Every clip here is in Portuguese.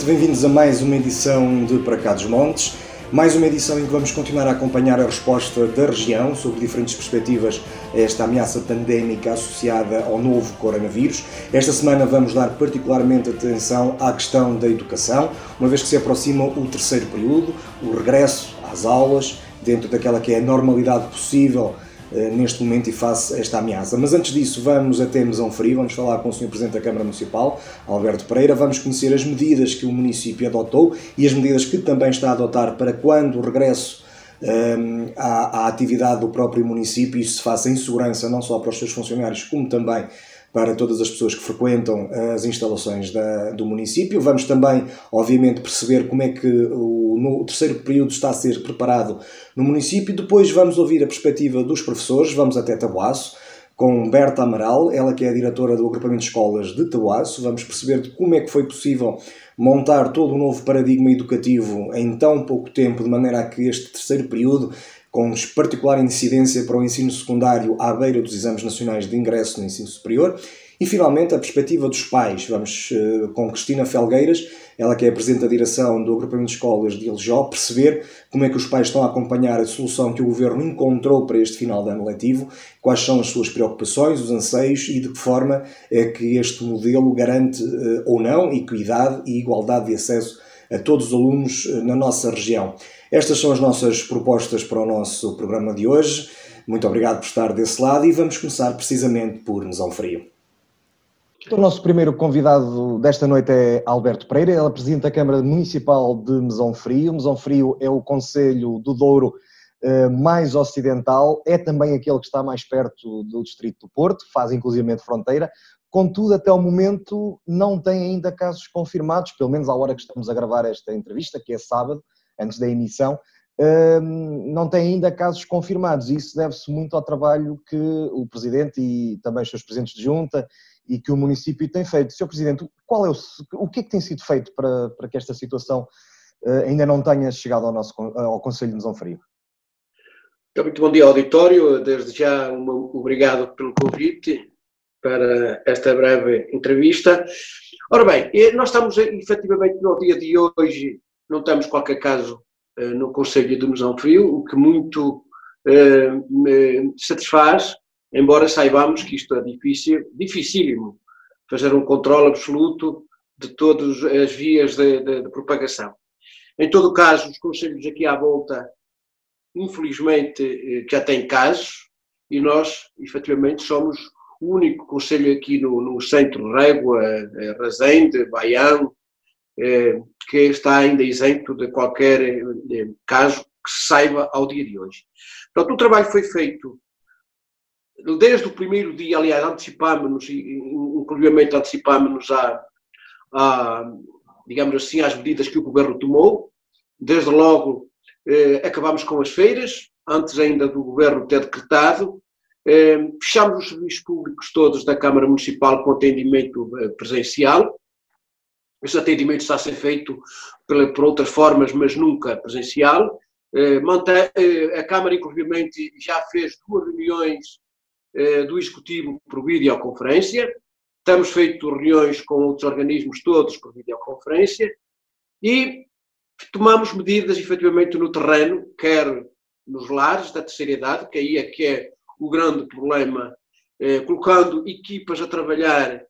noite, bem-vindos a mais uma edição de Para Cá dos Montes. Mais uma edição em que vamos continuar a acompanhar a resposta da região sobre diferentes perspectivas a esta ameaça pandémica associada ao novo coronavírus. Esta semana vamos dar particularmente atenção à questão da educação, uma vez que se aproxima o terceiro período, o regresso às aulas, dentro daquela que é a normalidade possível neste momento e face a esta ameaça. Mas antes disso, vamos até Mesão Frio, vamos falar com o Sr. Presidente da Câmara Municipal, Alberto Pereira, vamos conhecer as medidas que o município adotou e as medidas que também está a adotar para quando o regresso um, ehm, à, à, atividade do próprio município isso se faça em segurança, não só para os seus funcionários, como também para todas as pessoas que frequentam as instalações da, do município. Vamos também, obviamente, perceber como é que o, o, terceiro período está a ser preparado no município. Depois vamos ouvir a perspectiva dos professores, vamos até Tabuaço, com Berta Amaral, ela que é a diretora do agrupamento de escolas de Tabuaço. Vamos perceber como é que foi possível montar todo um novo paradigma educativo em tão pouco tempo, de maneira a que este terceiro período com particular incidência para o ensino secundário à beira dos exames nacionais de ingresso no ensino superior. E, finalmente, a perspectiva dos pais. Vamos uh, com Cristina Felgueiras, ela que é a Presidente da Direção do Agrupamento de Escolas de Iljó, perceber como é que os pais estão a acompanhar a solução que o Governo encontrou para este final de ano letivo, quais são as suas preocupações, os anseios e de que forma é que este modelo garante uh, ou não equidade e igualdade de acesso a todos os alunos uh, na nossa região. Estas são as nossas propostas para o nosso programa de hoje. Muito obrigado por estar desse lado e vamos começar precisamente por Mesão Frio. O nosso primeiro convidado desta noite é Alberto Pereira, ele é Presidente da Câmara Municipal de Mesão Frio. Mesão Frio é o Conselho do Douro eh, mais ocidental, é também aquele que está mais perto do Distrito do Porto, faz inclusivamente fronteira. Contudo, até o momento não tem ainda casos confirmados, pelo menos à hora que estamos a gravar esta entrevista, que é sábado, antes da emissão, não tem ainda casos confirmados. E isso deve-se muito ao trabalho que o Presidente e também os seus Presidentes de Junta e que o município tem feito. Sr. Presidente, qual é o, o que é que tem sido feito para, para que esta situação eh, ainda não tenha chegado ao, nosso, ao Conselho de Mesão Frio? Muito bom dia, auditório. Desde já, obrigado pelo convite para esta breve entrevista. Ora bem, eh, nós estamos efetivamente no dia de hoje não temos qualquer caso uh, no Conselho de Mesão Frio, o que muito uh, me satisfaz, embora saibamos que isto é difícil, dificílimo, fazer um controle absoluto de todas as vias de, de, de propagação. Em todo caso, os conselhos aqui à volta, infelizmente, eh, já têm casos, e nós, efetivamente, somos o único conselho aqui no, no centro Régua, Razende, Baião, eh, que está ainda isento de qualquer eh, caso que se saiba ao dia de hoje. Portanto, o trabalho foi feito desde o primeiro dia, aliás, antecipámos-nos, inclusive antecipámos-nos a, a, digamos assim, às medidas que o Governo tomou. Desde logo, eh, acabámos com as feiras, antes ainda do Governo ter decretado. Eh, fechámos os serviços públicos todos da Câmara Municipal com atendimento eh, presencial. Esse atendimento está a ser feito por, outras formas, mas nunca presencial. Eh, eh, a Câmara, inclusive, já fez duas reuniões eh, do Executivo por videoconferência. Estamos feito reuniões com outros organismos todos por videoconferência e tomamos medidas efetivamente no terreno, quer nos lares da terceira idade, que aí é que é o grande problema, colocando equipas a trabalhar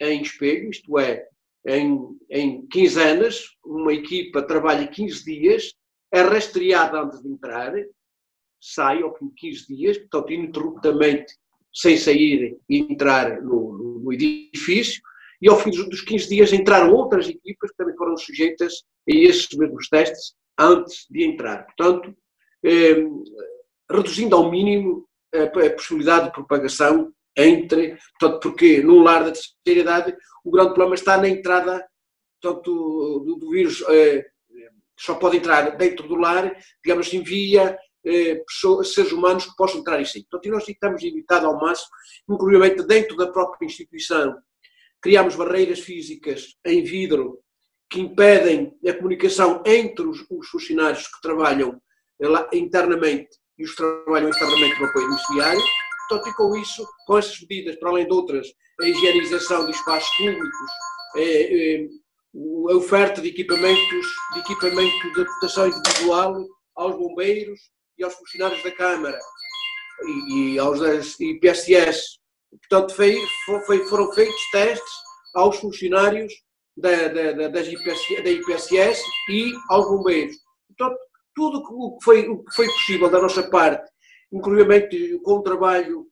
em espelho, isto é, em, em quinzenas, uma equipa trabalha 15 dias, é rastreada antes de entrar, sai ao fim de 15 dias, portanto, ininterruptamente, sem sair e entrar no, no, edifício, e ao fim dos 15 dias entraram outras equipas que também foram sujeitas a esses mesmos testes antes de entrar. Portanto, eh, reduzindo ao mínimo a, a possibilidade de propagação entre, portanto, porque num lar da terceira idade o grande problema está na entrada portanto, do, do vírus, eh, só pode entrar dentro do lar, digamos assim, via eh, pessoas, seres humanos que possam entrar em si. Portanto, nós estamos evitado ao máximo, inclusive dentro da própria instituição, criamos barreiras físicas em vidro que impedem a comunicação entre os, os funcionários que trabalham eh, lá, internamente e os que trabalham externamente no apoio domiciliário Portanto, e com isso, com essas medidas, para além de outras, a higienização de espaços públicos, a oferta de equipamentos, de equipamento de proteção individual aos bombeiros e aos funcionários da Câmara e, aos IPSS. Portanto, foi, foi, foram feitos testes aos funcionários da, da, das IPSS, da IPSS e aos bombeiros. Portanto, tudo o que foi, o que foi possível da nossa parte, inclusive com o trabalho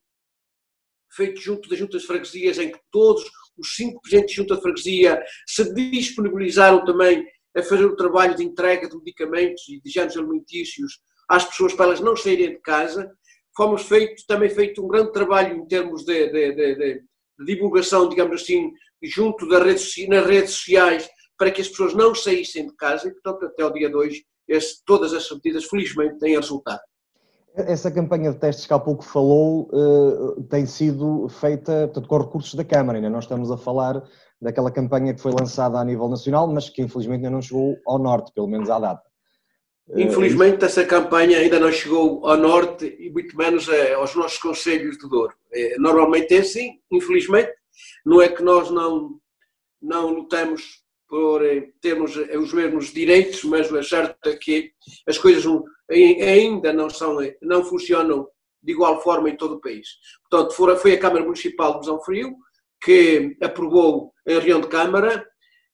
feito junto das juntas de freguesias, em que todos os cinco presidentes de junta de freguesia se disponibilizaram também a fazer o trabalho de entrega de medicamentos e de géneros alimentícios às pessoas para elas não saírem de casa. Fomos feito, também feito um grande trabalho em termos de, de, de, de divulgação, digamos assim, junto das redes, nas redes sociais, para que as pessoas não saíssem de casa e, portanto, até o dia 2, esse, todas essas medidas, felizmente, têm resultado. Essa campanha de testes que há pouco falou uh, tem sido feita portanto, com recursos da Câmara, ainda não estamos a falar daquela campanha que foi lançada a nível nacional, mas que infelizmente ainda não chegou ao Norte, pelo menos à data. Eh, infelizmente essa campanha ainda não chegou ao Norte e muito menos eh, aos nossos conselhos de Douro. Normalmente é assim, infelizmente, não é que nós não, não lutamos por termos os mesmos direitos, mas é certo que as coisas ainda não, são, não funcionam de igual forma em todo o país. Portanto, foi a Câmara Municipal de Busão Frio que aprovou em reunião de Câmara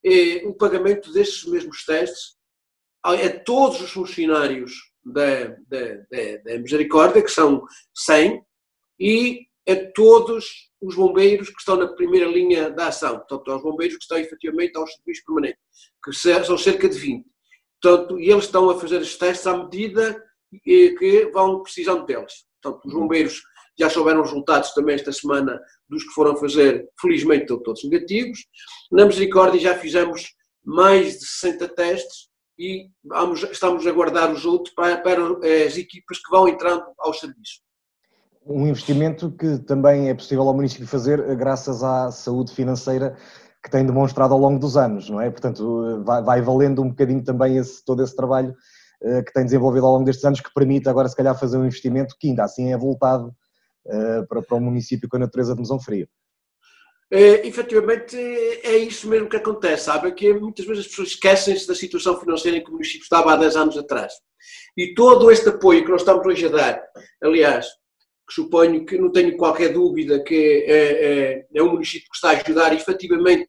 eh, o pagamento destes mesmos testes a todos os funcionários da, da, da, da, Misericórdia, que são 100, e a todos os bombeiros que estão na primeira linha da ação, portanto, aos bombeiros que estão efetivamente aos serviços permanentes, que são cerca de 20. Portanto, e eles estão a fazer os testes à medida que vão precisando deles. Portanto, os bombeiros já souberam os resultados também esta semana dos que foram fazer, felizmente estão todos negativos. Na Misericórdia já fizemos mais de 60 testes e vamos, estamos a guardar os outros para, para as equipas que vão entrando ao serviço. Um investimento que também é possível ao município fazer graças à saúde financeira que tem demonstrado ao longo dos anos, não é? Portanto, vai, vai valendo um bocadinho também esse, todo esse trabalho uh, que tem desenvolvido ao longo destes anos, que permite agora, se calhar, fazer um investimento que ainda assim é voltado uh, para, para o município com a natureza de Mesão Frio. É, efetivamente, é isso mesmo que acontece, sabe? Que muitas vezes as pessoas esquecem-se da situação financeira em que o município estava há 10 anos atrás. E todo este apoio que nós estamos hoje a dar, aliás, que suponho que não tenho qualquer dúvida que é, é, é um município que está a ajudar efetivamente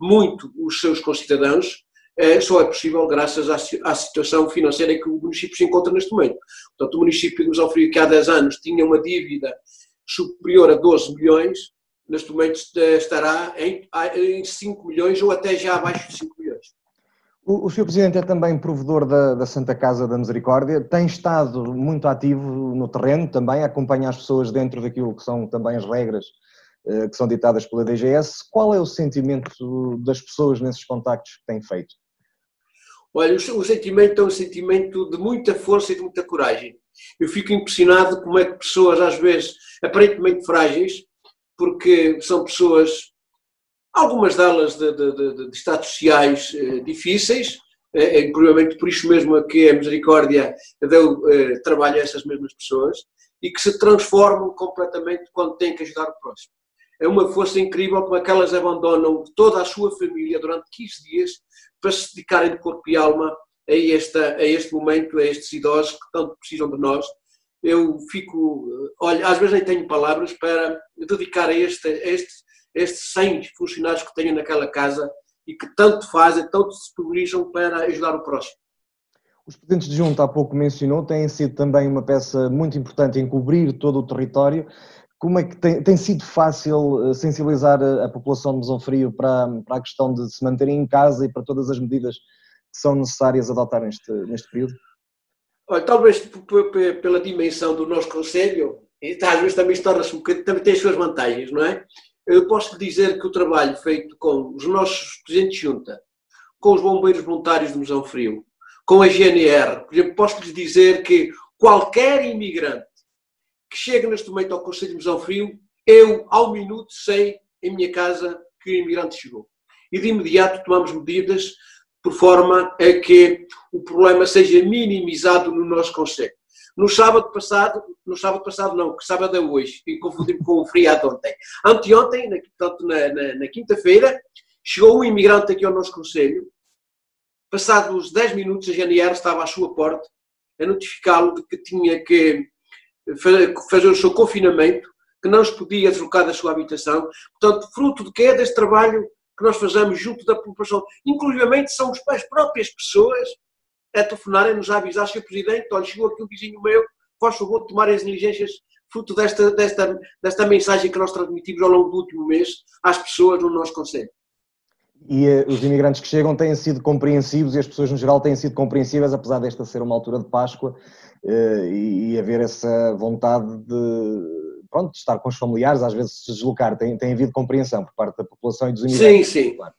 muito os seus concidadãos, é, só é possível graças à, à, situação financeira que o município se encontra neste momento. Portanto, o município de Mesofrio, que há 10 anos tinha uma dívida superior a 12 milhões, neste momento estará em, em 5 milhões ou até já abaixo de 5 milhões. O, o Sr. Presidente é também provedor da, da, Santa Casa da Misericórdia, tem estado muito ativo no terreno também, acompanha as pessoas dentro daquilo que são também as regras eh, que são ditadas pela DGS. Qual é o sentimento das pessoas nesses contactos que têm feito? Olha, o, o sentimento é um sentimento de muita força e de muita coragem. Eu fico impressionado como é que pessoas, às vezes, aparentemente frágeis, porque são pessoas algumas delas de, de, de, de estados sociais eh, difíceis, eh, eh, provavelmente por isso mesmo é que a Misericórdia deu eh, trabalho a essas mesmas pessoas, e que se transformam completamente quando têm que ajudar o próximo. É uma força incrível como aquelas abandonam toda a sua família durante 15 dias para se dedicarem de corpo e alma a, esta, a este momento, a estes idosos que tanto precisam de nós. Eu fico, olha, às vezes nem tenho palavras para dedicar a este, a este estes 100 funcionários que tenho naquela casa e que tanto fazem, tanto se mobilizam para ajudar o próximo. Os presidentes de junta, há pouco mencionou, têm sido também uma peça muito importante em cobrir todo o território. Como é que tem, tem sido fácil eh, sensibilizar a, a população de Mesão Frio para, para, a questão de se manterem em casa e para todas as medidas que são necessárias adotar neste, neste período? Olha, talvez pela dimensão do nosso Conselho, e às vezes também torna-se um bocadinho, também tem as suas vantagens, não é? Eu posso lhe dizer que o trabalho feito com os nossos presidentes de junta, com os bombeiros voluntários de Musão Frio, com a GNR, por exemplo, posso lhe dizer que qualquer imigrante que chega neste momento ao Conselho de Musão Frio, eu, ao minuto, sei em minha casa que o imigrante chegou. E de imediato tomamos medidas por forma a que o problema seja minimizado no nosso Conselho. No sábado passado, no sábado passado não, que sábado é hoje, e confundi-me com o feriado ontem. Anteontem, na, portanto, na, na, na quinta-feira, chegou um imigrante aqui ao nosso Conselho, passados 10 minutos a GNR estava à sua porta a notificá-lo de que tinha que fazer o seu confinamento, que não se podia deslocar da sua habitação. Portanto, fruto de que é deste trabalho que nós fazemos junto da população. Inclusive são as próprias pessoas a telefonarem-nos a avisar, Sr. Presidente, olha, chegou aqui um vizinho meu, faz favor de tomar as diligências fruto desta, desta, desta mensagem que nós transmitimos ao longo do último mês às pessoas no nosso Conselho. E uh, os imigrantes que chegam têm sido compreensivos e as pessoas no geral têm sido compreensivas, apesar desta ser uma altura de Páscoa uh, e, e, haver essa vontade de, pronto, de estar com os familiares, às vezes se deslocar. Tem, tem havido compreensão por parte da população e dos imigrantes. Sim, sim. Claro.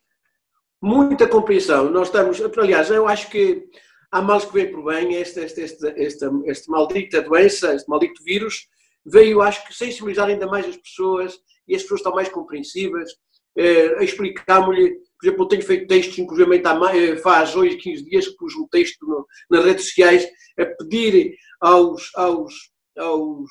Muita compreensão. Nós estamos, aliás, eu acho que há males que vêm por bem, este, este, este, este, este maldita doença, este maldito vírus, veio, acho que, sensibilizar ainda mais as pessoas e as pessoas estão mais compreensivas, eh, a explicar-me-lhe por exemplo, eu tenho feito textos, inclusive eh, faz hoje 15 dias que pus um texto no, nas redes sociais a pedir aos, aos, aos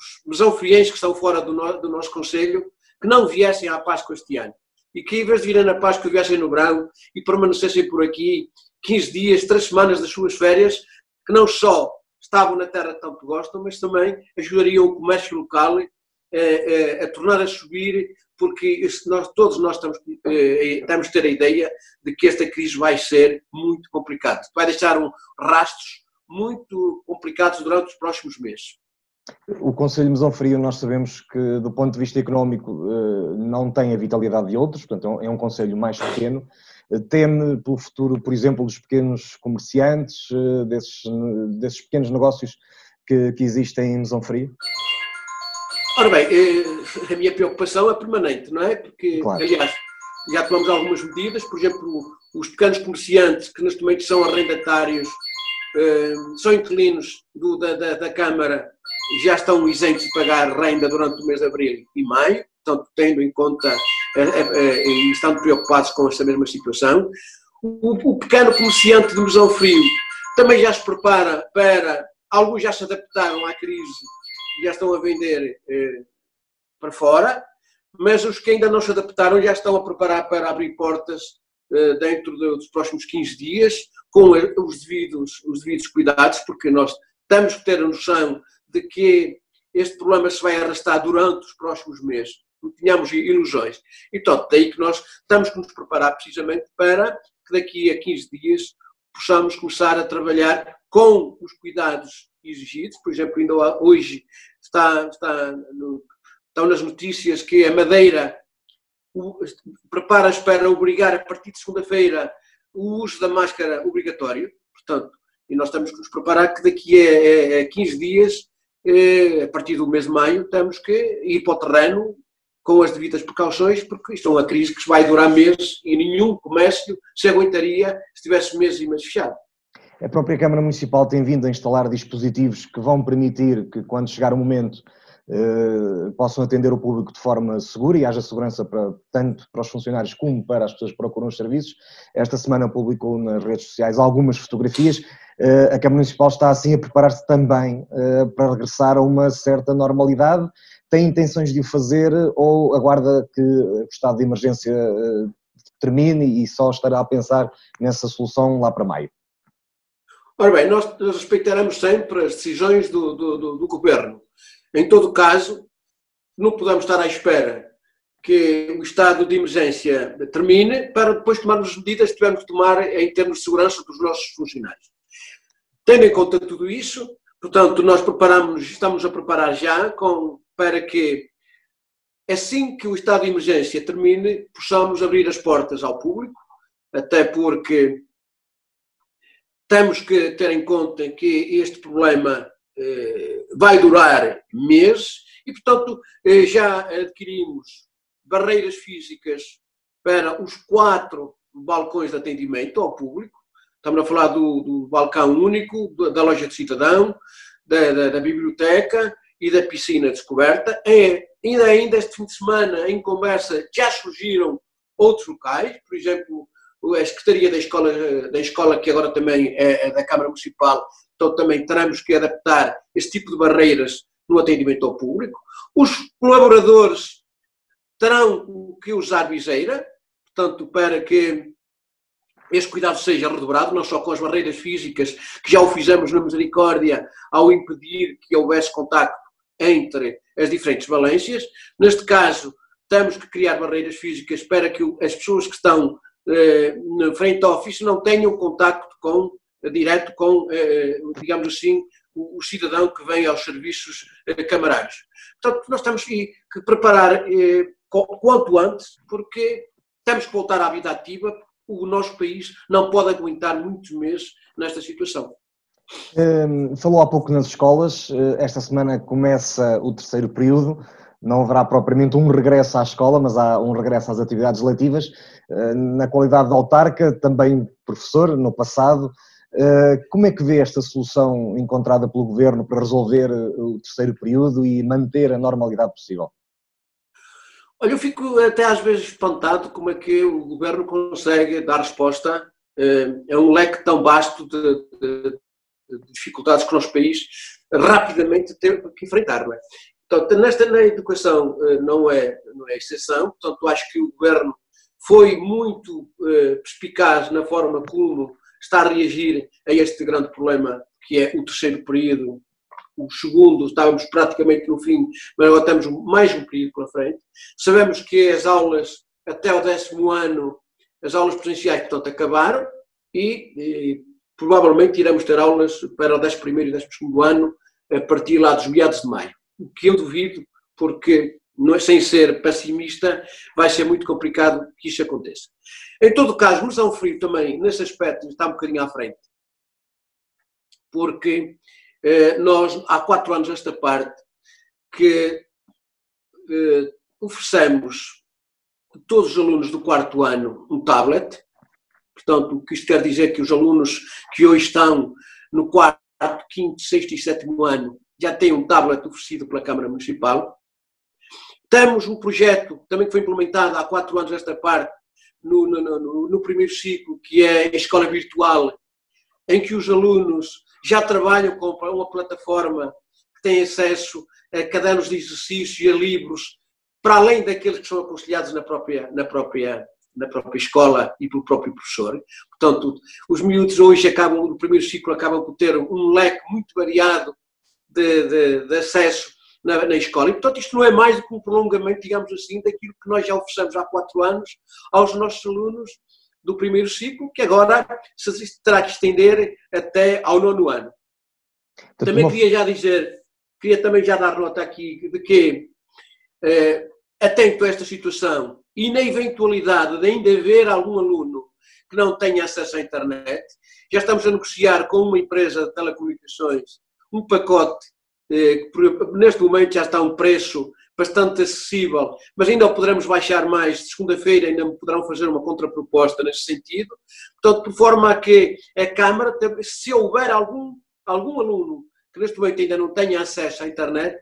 que estão fora do, no, do nosso Conselho que não viessem à Páscoa este ano. E que em vez de virem na Páscoa viessem no verão e permanecessem por aqui 15 dias, 3 semanas das suas férias, que não só estavam na terra que tanto gostam, mas também ajudariam o comércio local a, eh, a, a tornar a subir porque nós, todos nós estamos, eh, estamos a ter a ideia de que esta crise vai ser muito complicada, vai deixar um, rastros muito complicados durante os próximos meses. O Conselho Mesão Frio, nós sabemos que, do ponto de vista económico, eh, não tem a vitalidade de outros, portanto, é um é Conselho mais pequeno. Eh, teme pelo futuro, por exemplo, dos pequenos comerciantes, desses, desses pequenos negócios que, que existem em Mesão Frio? Ora bem, eh, a minha preocupação é permanente, não é? Porque, claro. aliás, já tomamos algumas medidas, por exemplo, os pequenos comerciantes que neste momento são arrendatários, eh, são inquilinos do, da, da, da, Câmara, já estão isentos de pagar renda durante o mês de abril e maio, portanto, tendo em conta eh, e estando preocupados com esta mesma situação. O, o pequeno comerciante de Mesão Frio também já se prepara para, alguns já se adaptaram à crise já estão a vender eh, para fora, mas os que ainda não se adaptaram já estão a preparar para abrir portas eh, dentro de, dos próximos 15 dias, com os devidos, os devidos cuidados, porque nós temos que ter a noção de que este problema se vai arrastar durante os próximos meses. Tínhamos ilusões. Então, daí que nós estamos que nos preparar precisamente para que daqui a 15 dias possamos começar a trabalhar com os cuidados exigidos. Por exemplo, ainda hoje está, está no, estão nas notícias que a Madeira prepara-se para obrigar a partir de segunda-feira o uso da máscara obrigatório. Portanto, e nós temos que nos preparar que daqui a, a 15 dias, eh, a partir do mês de maio, temos que ir para o terreno com as devidas precauções, porque isto é uma crise que vai durar meses e nenhum comércio se aguentaria se tivesse meses e meses fechado. A própria Câmara Municipal tem vindo a instalar dispositivos que vão permitir que, quando chegar o momento, eh, possam atender o público de forma segura e haja segurança para, tanto para os funcionários como para as pessoas que procuram os serviços. Esta semana publicou nas redes sociais algumas fotografias. Eh, a Câmara Municipal está assim a preparar-se também eh, para regressar a uma certa normalidade. Tem intenções de o fazer ou aguarda que o estado de emergência termine e só estará a pensar nessa solução lá para maio? Ora bem, nós respeitaremos sempre as decisões do, do, do, do governo. Em todo caso, não podemos estar à espera que o estado de emergência termine para depois tomarmos medidas que tivermos que tomar em termos de segurança dos nossos funcionários. Tendo em conta tudo isso, portanto, nós preparamos, estamos a preparar já com, para que, assim que o estado de emergência termine, possamos abrir as portas ao público, até porque temos que ter em conta que este problema eh, vai durar meses e, portanto, eh, já adquirimos barreiras físicas para os quatro balcões de atendimento ao público. Estamos a falar do, do balcão único, da loja de cidadão, da, da, da, biblioteca e da piscina descoberta. É, ainda, ainda este fim de semana, em conversa, já surgiram outros locais, por exemplo, a Secretaria da Escola, da escola que agora também é, é da Câmara Municipal, então também teremos que adaptar esse tipo de barreiras no atendimento ao público. Os colaboradores terão que usar viseira, portanto, para que esse cuidado seja redobrado, não só com as barreiras físicas, que já o fizemos na Misericórdia ao impedir que houvesse contacto entre as diferentes valências. Neste caso, temos que criar barreiras físicas para que as pessoas que estão eh, no frente office não tenham contacto com, direto com, eh, digamos assim, o, o, cidadão que vem aos serviços eh, camarários. Portanto, nós temos que, que preparar eh, quanto antes, porque temos que voltar à vida ativa, o nosso país não pode aguentar muitos meses nesta situação. Um, falou há pouco nas escolas, eh, esta semana começa o terceiro período, não haverá propriamente um regresso à escola, mas há um regresso às atividades letivas. Eh, na qualidade de autarca, também professor no passado, eh, como é que vê esta solução encontrada pelo Governo para resolver o terceiro período e manter a normalidade possível? Olha, eu fico até às vezes espantado como é que o Governo consegue dar resposta a um leque tão vasto de, de, dificuldades que o nosso país rapidamente teve que enfrentar. Não é? Portanto, nesta na educação eh, não é, não é exceção, portanto, acho que o governo foi muito eh, perspicaz na forma como está a reagir a este grande problema que é o terceiro período. O segundo, estávamos praticamente no fim, mas agora temos mais um período pela frente. Sabemos que as aulas, até o décimo ano, as aulas presenciais, portanto, acabaram e, e provavelmente iremos ter aulas para o 11 e 12 ano a partir lá dos meados de maio. O que eu duvido, porque é, sem ser pessimista, vai ser muito complicado que isso aconteça. Em todo caso, Moção Frio também, nesse aspecto, está um bocadinho à frente. Porque eh, nós, há quatro anos esta parte, que eh, oferecemos a todos os alunos do quarto ano um tablet, Portanto, o que isto quer dizer é que os alunos que hoje estão no quarto, quinto, sexto e sétimo ano já têm um tablet oferecido pela Câmara Municipal. Temos um projeto também que foi implementado há quatro anos esta parte, no, no, no, no primeiro ciclo, que é a escola virtual, em que os alunos já trabalham com uma plataforma que tem acesso a cadernos de exercício e a livros, para além daqueles que são aconselhados na própria, na própria na própria escola e pelo próprio professor. Portanto, os miúdos hoje acabam, no primeiro ciclo, acabam por ter um leque muito variado de, de, de acesso na, na, escola. E, portanto, isto não é mais do que um prolongamento, digamos assim, daquilo que nós já oferecemos há quatro anos aos nossos alunos do primeiro ciclo, que agora se terá que estender até ao nono ano. Também queria já dizer, queria também já dar nota aqui de que, eh, atento a esta situação, e na eventualidade de ainda haver algum aluno que não tenha acesso à internet, já estamos a negociar com uma empresa de telecomunicações um pacote eh, que neste momento já está a um preço bastante acessível, mas ainda o poderemos baixar mais. De segunda-feira ainda poderão fazer uma contraproposta nesse sentido. Portanto, por forma a que a Câmara, se houver algum, algum aluno que neste momento ainda não tenha acesso à internet,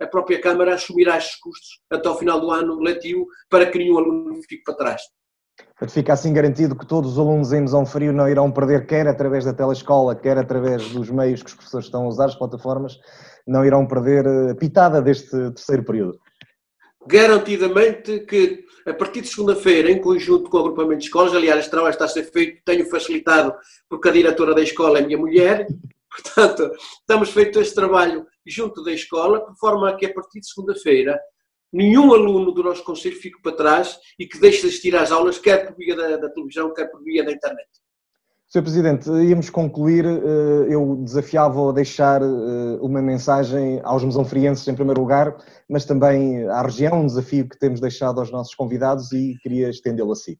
a própria Câmara assumirá estes custos até ao final do ano letivo para que nenhum aluno fique para trás. Portanto, fica assim garantido que todos os alunos em Mesão Frio não irão perder, quer através da telescola, quer através dos meios que os professores estão a usar, as plataformas, não irão perder a pitada deste terceiro período. Garantidamente que a partir de segunda-feira, em conjunto com o agrupamento de escolas, aliás, este trabalho está a ser feito, tenho facilitado porque a diretora da escola é minha mulher, portanto, estamos feito este trabalho junto da escola, de forma a que a partir de segunda-feira nenhum aluno do nosso Conselho fique para trás e que deixe de assistir às aulas, quer por via da, da televisão, quer por via da internet. Sr. Presidente, íamos concluir, eh, eu desafiava a deixar eh, uma mensagem aos mesonfrienses em primeiro lugar, mas também à região, um desafio que temos deixado aos nossos convidados e queria estendê-lo a si.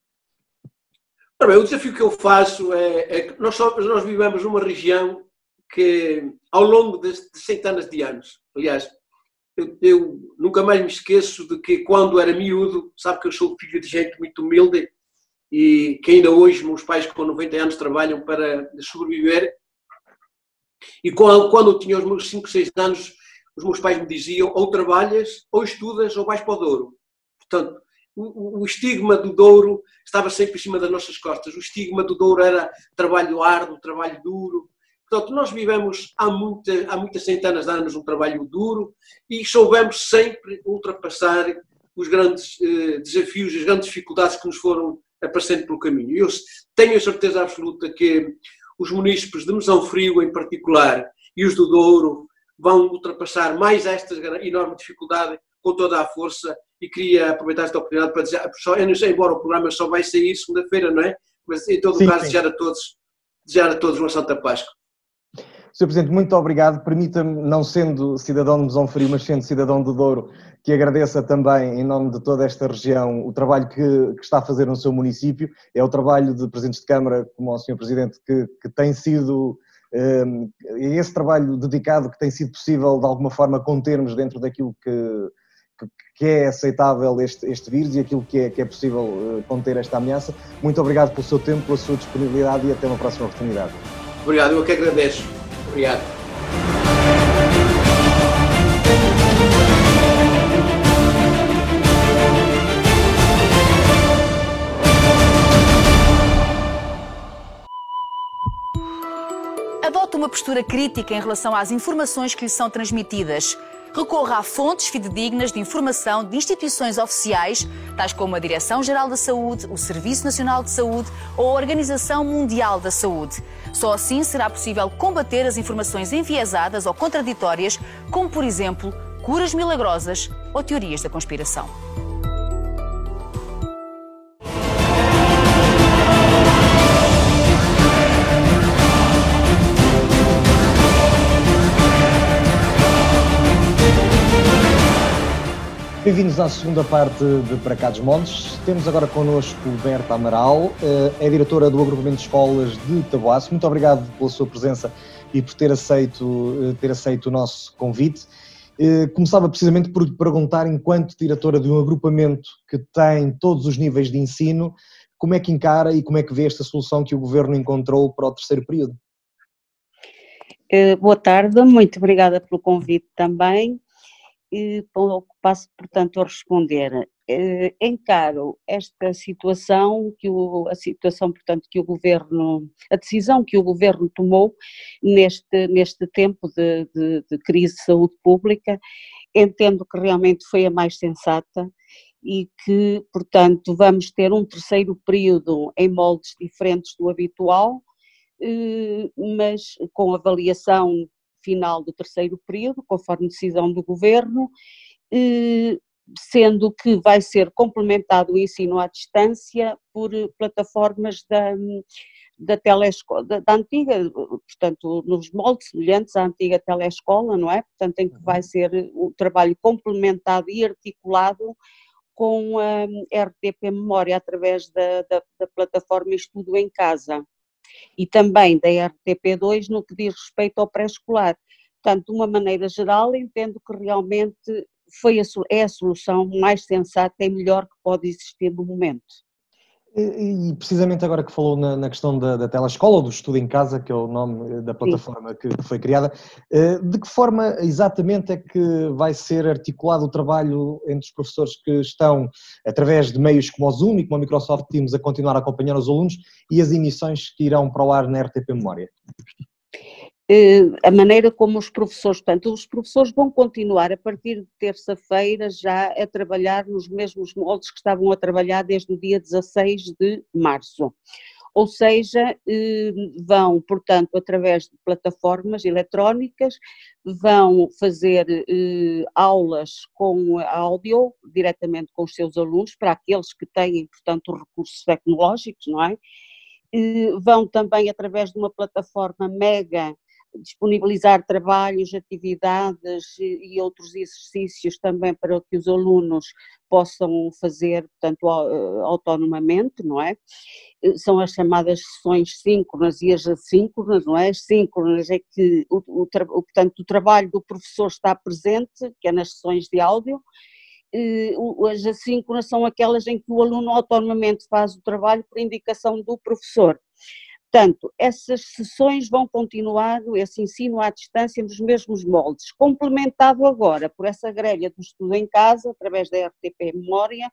Bem, o desafio que eu faço é, é que nós, nós vivemos numa região que ao longo de, centenas de anos, aliás, eu, eu, nunca mais me esqueço de que quando era miúdo, sabe que eu sou filho de gente muito humilde e que ainda hoje meus pais com 90 anos trabalham para sobreviver. E quando, quando eu tinha os meus 5, 6 anos, os meus pais me diziam ou trabalhas, ou estudas, ou vais para o Douro. Portanto, o, o, estigma do Douro estava sempre em cima das nossas costas. O estigma do Douro era trabalho árduo, trabalho duro, Portanto, nós vivemos há, muita, há muitas centenas de anos um trabalho duro e soubemos sempre ultrapassar os grandes eh, desafios, as grandes dificuldades que nos foram aparecendo pelo caminho. Eu tenho a certeza absoluta que os munícipes de Mesão Frio, em particular, e os do Douro, vão ultrapassar mais esta enorme dificuldade com toda a força e queria aproveitar esta oportunidade para dizer, só, eu não sei, embora o programa só vai sair segunda-feira, não é? Mas em todo sim, caso, desejar a, todos, desejar a todos uma Santa Páscoa. Sr. Presidente, muito obrigado. Permita-me, não sendo cidadão de Mesão Frio, mas sendo cidadão do Douro, que agradeça também, em nome de toda esta região, o trabalho que, que, está a fazer no seu município. É o trabalho de Presidentes de Câmara, como o Sr. Presidente, que, que tem sido é esse trabalho dedicado que tem sido possível de alguma forma contermos dentro daquilo que, que é aceitável este, este vírus e aquilo que é, que é possível eh, conter esta ameaça. Muito obrigado pelo seu tempo, pela sua disponibilidade e até uma próxima oportunidade. Obrigado, eu que agradeço. Obrigado. Adote uma postura crítica em relação às informações que lhe são transmitidas. Recorra a fontes fidedignas de informação de instituições oficiais, tais como a Direção-Geral da Saúde, o Serviço Nacional de Saúde ou a Organização Mundial da Saúde. Só assim será possível combater as informações enviesadas ou contraditórias, como, por exemplo, curas milagrosas ou teorias da conspiração. Bem-vindos à segunda parte de Para Cá dos Montes. Temos agora connosco Berta Amaral, é diretora do Agrupamento de Escolas de Taboaço. Muito obrigado pela sua presença e por ter aceito, eh, ter aceito o nosso convite. Eh, começava precisamente por perguntar, enquanto diretora de um agrupamento que tem todos os níveis de ensino, como é que encara e como é que vê esta solução que o Governo encontrou para o terceiro período? Boa tarde, muito obrigada pelo convite também e passo, portanto, a responder. Eh, encaro esta situação, que o, a situação, portanto, que o governo, a decisão que o governo tomou neste, neste tempo de, de, de crise de saúde pública, entendo que realmente foi a mais sensata e que, portanto, vamos ter um terceiro período em moldes diferentes do habitual, eh, mas com avaliação final do terceiro período, conforme decisão do Governo, eh, sendo que vai ser complementado o ensino à distância por plataformas da, da telescola, da, da, antiga, portanto, nos moldes semelhantes à antiga telescola, não é? Portanto, em que vai uhum. ser o trabalho complementado e articulado com a RTP Memória através da, da, da plataforma Estudo em Casa e também da RTP2 no que diz respeito ao pré-escolar. Portanto, de uma maneira geral, entendo que realmente foi a, é a solução mais sensata e melhor que pode existir no momento. E, precisamente agora que falou na, na questão da, da telescola, ou do estudo em casa, que é o nome eh, da plataforma que, que, foi criada, eh, de que forma exatamente é que vai ser articulado o trabalho entre os professores que estão, através de meios como o Zoom e como a Microsoft Teams, a continuar a acompanhar os alunos e as emissões que irão para o ar na RTP Memória? Eh, a maneira como os professores, portanto, os professores vão continuar a partir de terça-feira já a trabalhar nos mesmos moldes que estavam a trabalhar desde o dia 16 de março. Ou seja, eh, vão, portanto, através de plataformas eletrónicas, vão fazer eh, aulas com áudio diretamente com os seus alunos, para aqueles que têm, portanto, recursos tecnológicos, não é? Vão também, através de uma plataforma mega, disponibilizar trabalhos, atividades e outros exercícios também para que os alunos possam fazer, portanto, eh, autonomamente, não é? Eh, são as chamadas sessões síncronas e as assíncronas, não é? As síncronas é que, o, o, portanto, o trabalho do professor está presente, que é nas sessões de áudio, as assíncronas são aquelas em que o aluno autonomamente faz o trabalho por indicação do professor. Portanto, essas sessões vão continuar, esse ensino à distância, nos mesmos moldes, complementado agora por essa grelha do estudo em casa, através da RTP Memória,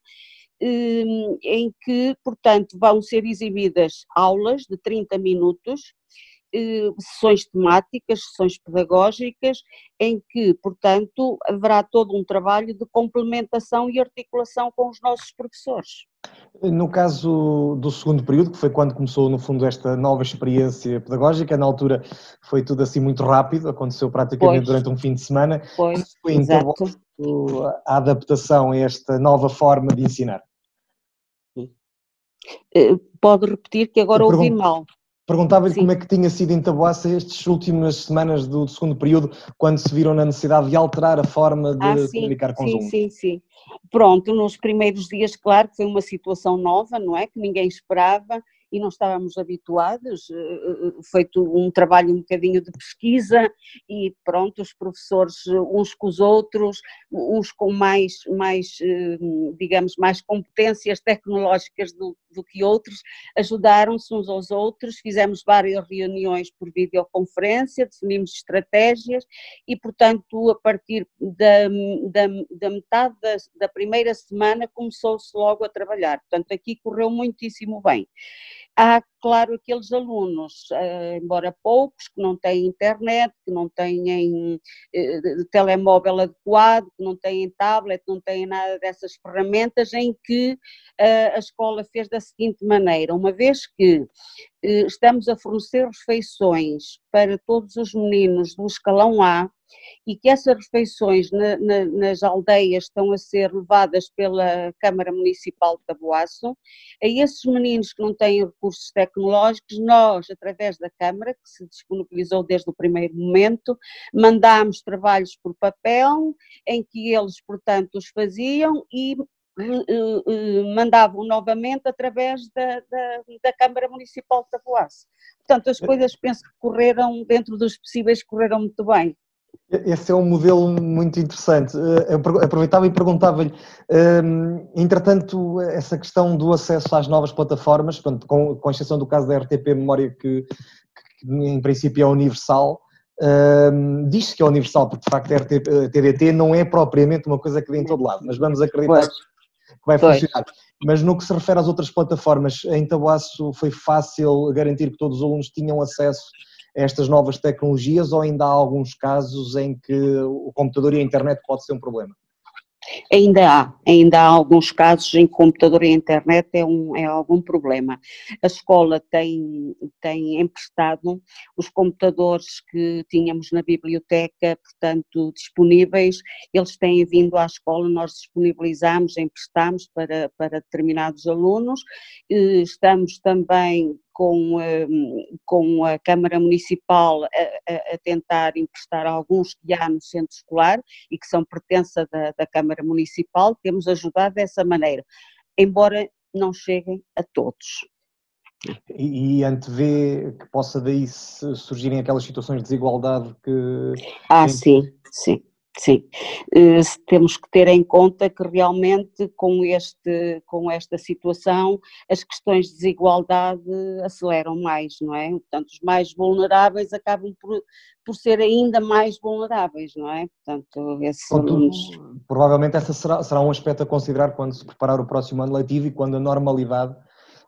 hum, em que, portanto, vão ser exibidas aulas de 30 minutos sessões temáticas, sessões pedagógicas, em que, portanto, haverá todo um trabalho de complementação e articulação com os nossos professores. No caso do segundo período, que foi quando começou, no fundo, esta nova experiência pedagógica, na altura foi tudo assim muito rápido, aconteceu praticamente pois. durante um fim de semana. Pois, foi então a adaptação a esta nova forma de ensinar? Eh, pode repetir que agora ouvi mal. Perguntava-lhe como é que tinha sido em Taboaça estas últimas semanas do segundo período, quando se viram na necessidade de alterar a forma de ah, sim, comunicar com sim. Sim, sim, Pronto, nos primeiros dias, claro que foi uma situação nova, não é? Que ninguém esperava e não estávamos habituados, eh, eh, feito um trabalho um bocadinho de pesquisa e pronto, os professores uns com os outros, uns com mais, mais eh, digamos, mais competências tecnológicas do, do que outros, ajudaram-se uns aos outros, fizemos várias reuniões por videoconferência, definimos estratégias e, portanto, a partir da, da, da metade da, da primeira semana começou-se logo a trabalhar. Portanto, aqui correu muitíssimo bem. Há, claro, aqueles alunos, eh, embora poucos, que não têm internet, que não têm eh, telemóvel adequado, que não têm tablet, não têm nada dessas ferramentas, em que eh, a escola fez da seguinte maneira: uma vez que estamos a fornecer refeições para todos os meninos do escalão A, e que essas refeições na, na, nas aldeias estão a ser levadas pela Câmara Municipal de Taboaço, a esses meninos que não têm recursos tecnológicos, nós, através da Câmara, que se disponibilizou desde o primeiro momento, mandámos trabalhos por papel, em que eles, portanto, os faziam e eh, eh, mandavam novamente através da, da, da Câmara Municipal de Taboaço. Portanto, as coisas penso que correram, dentro dos possíveis, correram muito bem. Esse é um modelo muito interessante. Eh, eu aproveitava e perguntava-lhe, ehm, entretanto, essa questão do acesso às novas plataformas, com, com exceção do caso da RTP Memória, que, que em princípio é universal, ehm, diz-se que é universal, porque de facto a TDT não é propriamente uma coisa que vem em todo lado, mas vamos acreditar pois. que vai funcionar. Mas no que se refere às outras plataformas, em Tabuaço foi fácil garantir que todos os alunos tinham acesso estas novas tecnologias ou ainda há alguns casos em que o computador e a internet pode ser um problema? Ainda há, ainda há alguns casos em que o computador e a internet é, um, é algum problema. A escola tem, tem emprestado os computadores que tínhamos na biblioteca, portanto, disponíveis, eles têm vindo à escola, nós disponibilizamos, emprestamos para, para determinados alunos, estamos também com, hum, com a Câmara Municipal a, a, a, tentar emprestar alguns que há no centro escolar e que são pertença da, da Câmara Municipal, temos ajudado dessa maneira, embora não cheguem a todos. E, e antevê que possa daí surgirem aquelas situações de desigualdade que. Ah, sim, sim. Sim, uh, temos que ter em conta que realmente com, este, com esta situação as questões de desigualdade aceleram mais, não é? Portanto, os mais vulneráveis acabam por, por ser ainda mais vulneráveis, não é? Portanto, esse Contudo, provavelmente essa será, será um aspecto a considerar quando se preparar o próximo ano letivo e quando a normalidade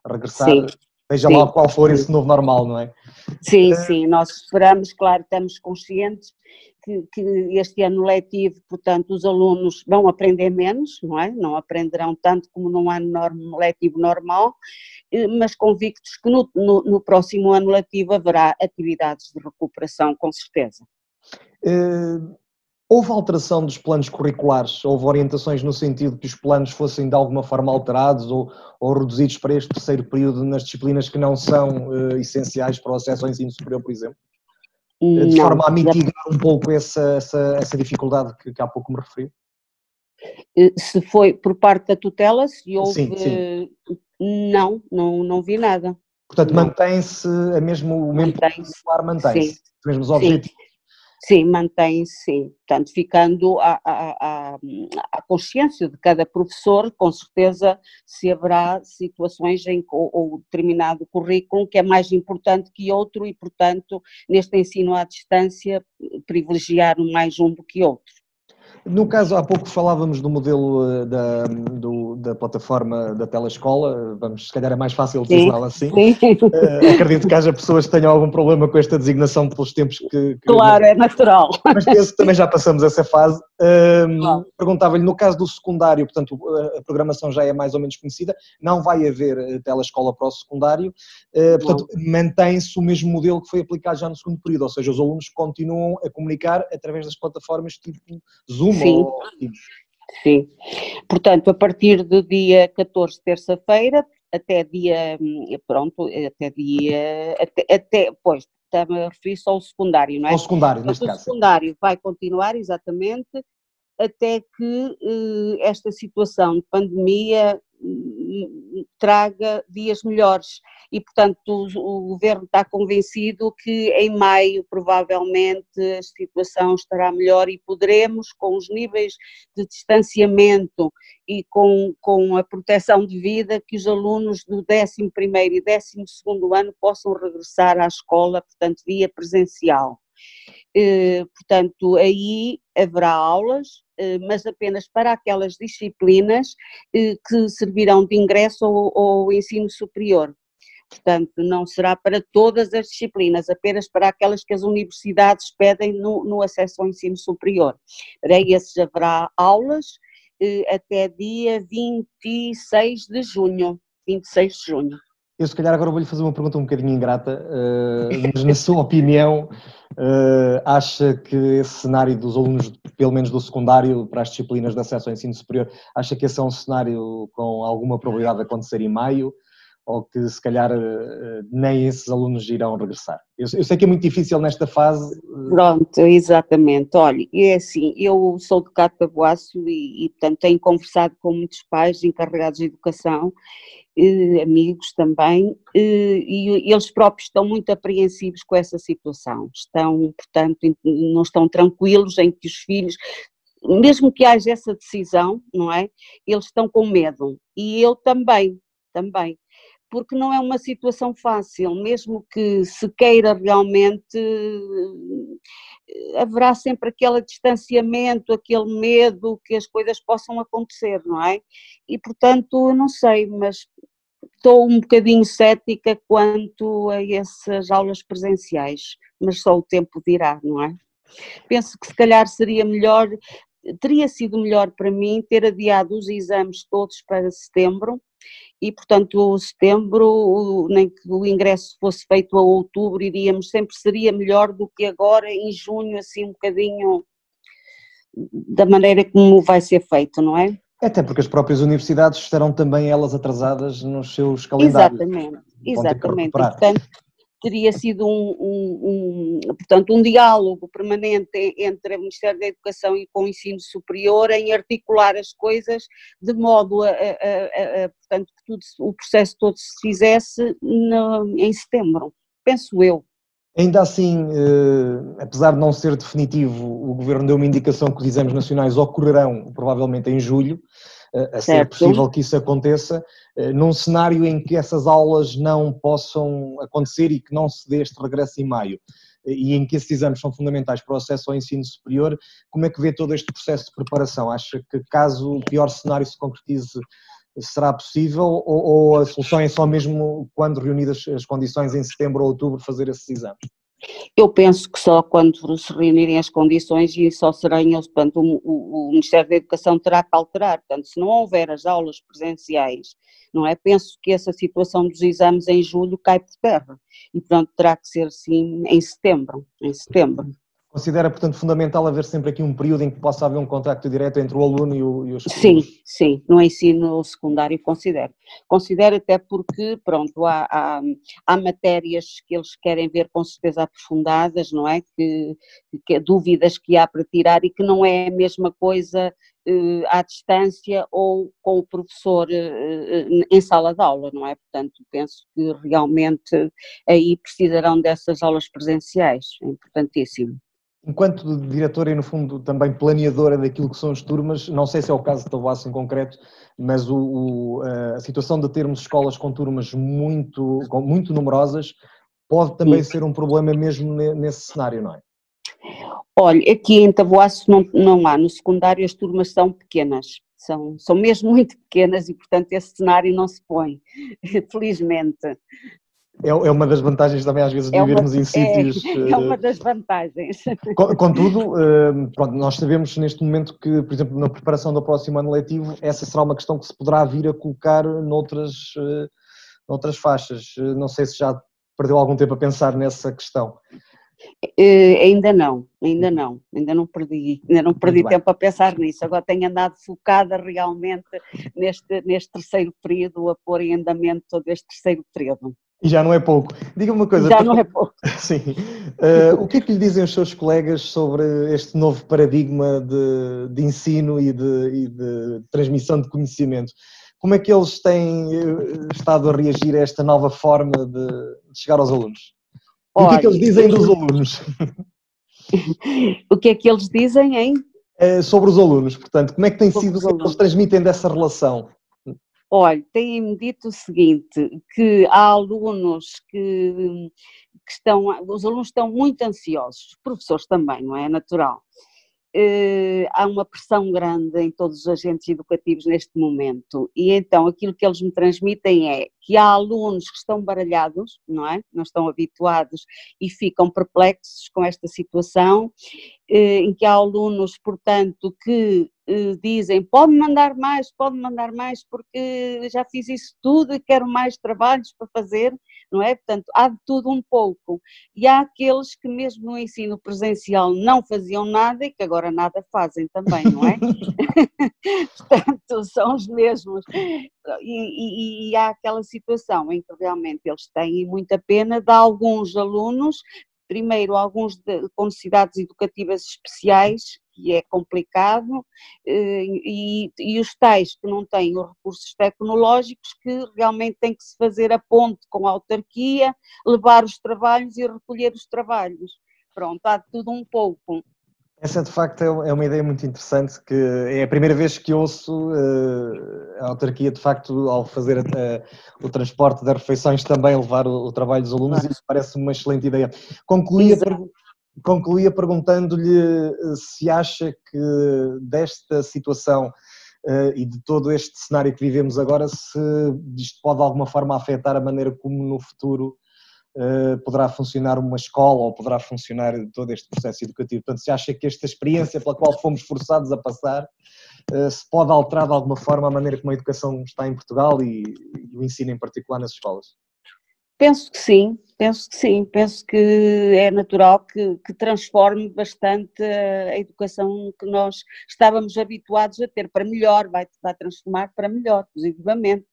regressar, sim. seja sim. lá qual for esse novo normal, não é? Sim, sim, nós esperamos, claro, estamos conscientes que, que, este ano letivo, portanto, os alunos vão aprender menos, não é? Não aprenderão tanto como num ano norm, letivo normal, eh, mas convictos que no, no, no, próximo ano letivo haverá atividades de recuperação, com certeza. Uh, houve alteração dos planos curriculares? Houve orientações no sentido que os planos fossem de alguma forma alterados ou, ou reduzidos para este terceiro período nas disciplinas que não são uh, essenciais para o acesso ao ensino superior, por exemplo? De não, forma a mitigar um pouco essa, essa, essa dificuldade que, que há pouco me referi? Eh, se foi por parte da tutela, se houve. Sim, sim. Não, não, não vi nada. Portanto, mantém-se mesmo, o mesmo mantém mantém-se, os mesmos objetivos. Sim, mantém-se. Portanto, ficando à, à, à, consciência de cada professor, com certeza se haverá situações em que ou, ou determinado currículo que é mais importante que outro e, portanto, neste ensino à distância, privilegiar mais um do que outro. No caso, há pouco falávamos do modelo eh, da, do, da plataforma da telescola, vamos, se calhar é mais fácil designá-la assim. Sim. Uh, acredito que haja pessoas que tenham algum problema com esta designação pelos tempos que. que claro, é natural. Mas penso que também já passamos essa fase. Uh, Perguntava-lhe, no caso do secundário, portanto, a programação já é mais ou menos conhecida, não vai haver eh, telescola para o secundário, uh, portanto, mantém-se o mesmo modelo que foi aplicado já no segundo período, ou seja, os alunos continuam a comunicar através das plataformas tipo Zoom Sim. Sim. Portanto, a partir do dia 14, terça-feira, até dia, hum, pronto, até dia, até, até pois, estava a referir só ao secundário, não é? Ao secundário, neste caso. O secundário vai continuar, exatamente, até que eh, esta situação de pandemia hum, traga dias melhores e, portanto, o, o, governo está convencido que em maio provavelmente a situação estará melhor e poderemos, com os níveis de distanciamento e com, com a proteção de vida, que os alunos do 11 e 12 ano possam regressar à escola, portanto, via presencial. Eh, portanto, aí haverá aulas, eh, mas apenas para aquelas disciplinas eh, que servirão de ingresso ao, ao ensino superior. Portanto, não será para todas as disciplinas, apenas para aquelas que as universidades pedem no, no acesso ao ensino superior. Para esses haverá aulas até dia 26 de junho. 26 de junho. Eu, se calhar, agora vou-lhe fazer uma pergunta um bocadinho ingrata, uh, mas na sua opinião, uh, acha que esse cenário dos alunos, pelo menos do secundário, para as disciplinas de acesso ao ensino superior, acha que esse é um cenário com alguma probabilidade de acontecer em maio? Ou que, se calhar, uh, nem esses alunos irão regressar? Eu, eu, sei que é muito difícil nesta fase. Pronto, exatamente. Olha, é assim, eu sou de Cataboaço e, e, portanto, tenho conversado com muitos pais encarregados de educação eh, amigos também, eh, e eles próprios estão muito apreensivos com essa situação. Estão, portanto, não estão tranquilos em que os filhos, mesmo que haja essa decisão, não é? Eles estão com medo. E eu também, também porque não é uma situação fácil, mesmo que se queira realmente, eh, haverá sempre aquele distanciamento, aquele medo que as coisas possam acontecer, não é? E portanto, não sei, mas estou um bocadinho cética quanto a essas aulas presenciais, mas só o tempo dirá, não é? Penso que se calhar seria melhor, teria sido melhor para mim ter adiado os exames todos para setembro e, portanto, setembro, nem que o ingresso fosse feito a outubro, iríamos, sempre seria melhor do que agora em junho, assim um bocadinho da maneira como vai ser feito, não é? Até porque as próprias universidades estarão também elas atrasadas nos seus calendários. Exatamente, exatamente. Portanto, teria sido um, um, um, portanto, um diálogo permanente entre o Ministério da Educação e com o ensino superior em articular as coisas de modo a, a, a, a portanto, que tudo, o processo todo se fizesse no, em setembro, penso eu. Ainda assim, eh, apesar de não ser definitivo, o Governo deu uma indicação que os exames nacionais ocorrerão provavelmente em julho, a ser possível que isso aconteça, eh, num cenário em que essas aulas não possam acontecer e que não se dê este regresso em maio e em que esses exames são fundamentais para o acesso ao ensino superior, como é que vê todo este processo de preparação? Acha que caso o pior cenário se concretize será possível ou, ou, a solução é só mesmo quando reunidas as condições em setembro ou outubro fazer esses exames? Eu penso que só quando se reunirem as condições e só eles, portanto, o, o, Ministério da Educação terá que alterar, portanto, se não houver as aulas presenciais, não é? Penso que essa situação dos exames em julho cai por terra e, portanto, terá que ser sim em setembro, em setembro. Considera, portanto, fundamental haver sempre aqui um período em que possa haver um contacto direto entre o aluno e, o, e os Sim, sim, no ensino secundário considero. Considero até porque, pronto, há, há, há, matérias que eles querem ver com certeza aprofundadas, não é? Que, que dúvidas que há para tirar e que não é a mesma coisa eh, à distância ou com o professor eh, eh, em sala de aula, não é? Portanto, penso que realmente aí precisarão dessas aulas presenciais, é importantíssimo. Enquanto diretora e, no fundo, também planeadora daquilo que são as turmas, não sei se é o caso de Tabuaço em concreto, mas o, o, a situação de termos escolas com turmas muito, muito numerosas pode também Sim. ser um problema mesmo nesse cenário, não é? Olha, aqui em Tabuaço não, não há, no secundário as turmas são pequenas, são, são mesmo muito pequenas e, portanto, esse cenário não se põe, felizmente. É, é uma das vantagens também, às vezes, de é vivermos em é, sítios. É, é uma das vantagens. Contudo, eh, pronto, nós sabemos neste momento que, por exemplo, na preparação do próximo ano letivo, essa será uma questão que se poderá vir a colocar noutras, eh, noutras faixas. Não sei se já perdeu algum tempo a pensar nessa questão. Uh, ainda não, ainda não, ainda não perdi, ainda não perdi tempo a pensar nisso. Agora tenho andado focada realmente neste, neste terceiro período, a pôr em andamento todo este terceiro período. E já não é pouco. Diga-me uma coisa. Já não é pouco. Sim. Uh, o que é que lhe dizem os seus colegas sobre este novo paradigma de, de ensino e de, e de transmissão de conhecimento? Como é que eles têm eh, estado a reagir a esta nova forma de, de chegar aos alunos? E o que é que eles dizem dos alunos? o que é que eles dizem, hein? É sobre os alunos, portanto, como é que tem sobre sido, o que eles transmitem dessa relação? Olha, têm-me dito o seguinte, que há alunos que, que, estão, os alunos estão muito ansiosos, os professores também, não é? é natural. Uh, há uma pressão grande em todos os agentes educativos neste momento e então aquilo que eles me transmitem é que há alunos que estão baralhados, não é? Não estão habituados e ficam perplexos com esta situação, uh, em que há alunos, portanto, que uh, dizem pode mandar mais, pode mandar mais porque já fiz isso tudo e quero mais trabalhos para fazer não é? Portanto, há de tudo um pouco. E há aqueles que mesmo no ensino presencial não faziam nada e que agora nada fazem também, não é? Portanto, são os mesmos. E, e, e, há aquela situação em que realmente eles têm muita pena de alguns alunos, primeiro alguns de, com necessidades educativas especiais que é complicado, eh, e, e, os tais que não têm os recursos tecnológicos, que realmente tem que se fazer a ponte com a autarquia, levar os trabalhos e recolher os trabalhos. Pronto, há tudo um pouco. Essa de facto é, é uma ideia muito interessante, que é a primeira vez que ouço uh, a autarquia de facto ao fazer uh, o transporte das refeições também levar o, o trabalho dos alunos claro. e isso parece uma excelente ideia. Concluía, concluía perguntando-lhe eh, se acha que desta situação uh, e de todo este cenário que vivemos agora, se isto pode de alguma forma afetar a maneira como no futuro poderá funcionar uma escola ou poderá funcionar todo este processo educativo. Portanto, se acha que esta experiência pela qual fomos forçados a passar uh, se pode alterar de alguma forma a maneira como a educação está em Portugal e o ensino em particular nas escolas? Penso que sim, penso que sim, penso que é natural que, que, transforme bastante a educação que nós estávamos habituados a ter para melhor, vai, vai transformar para melhor, positivamente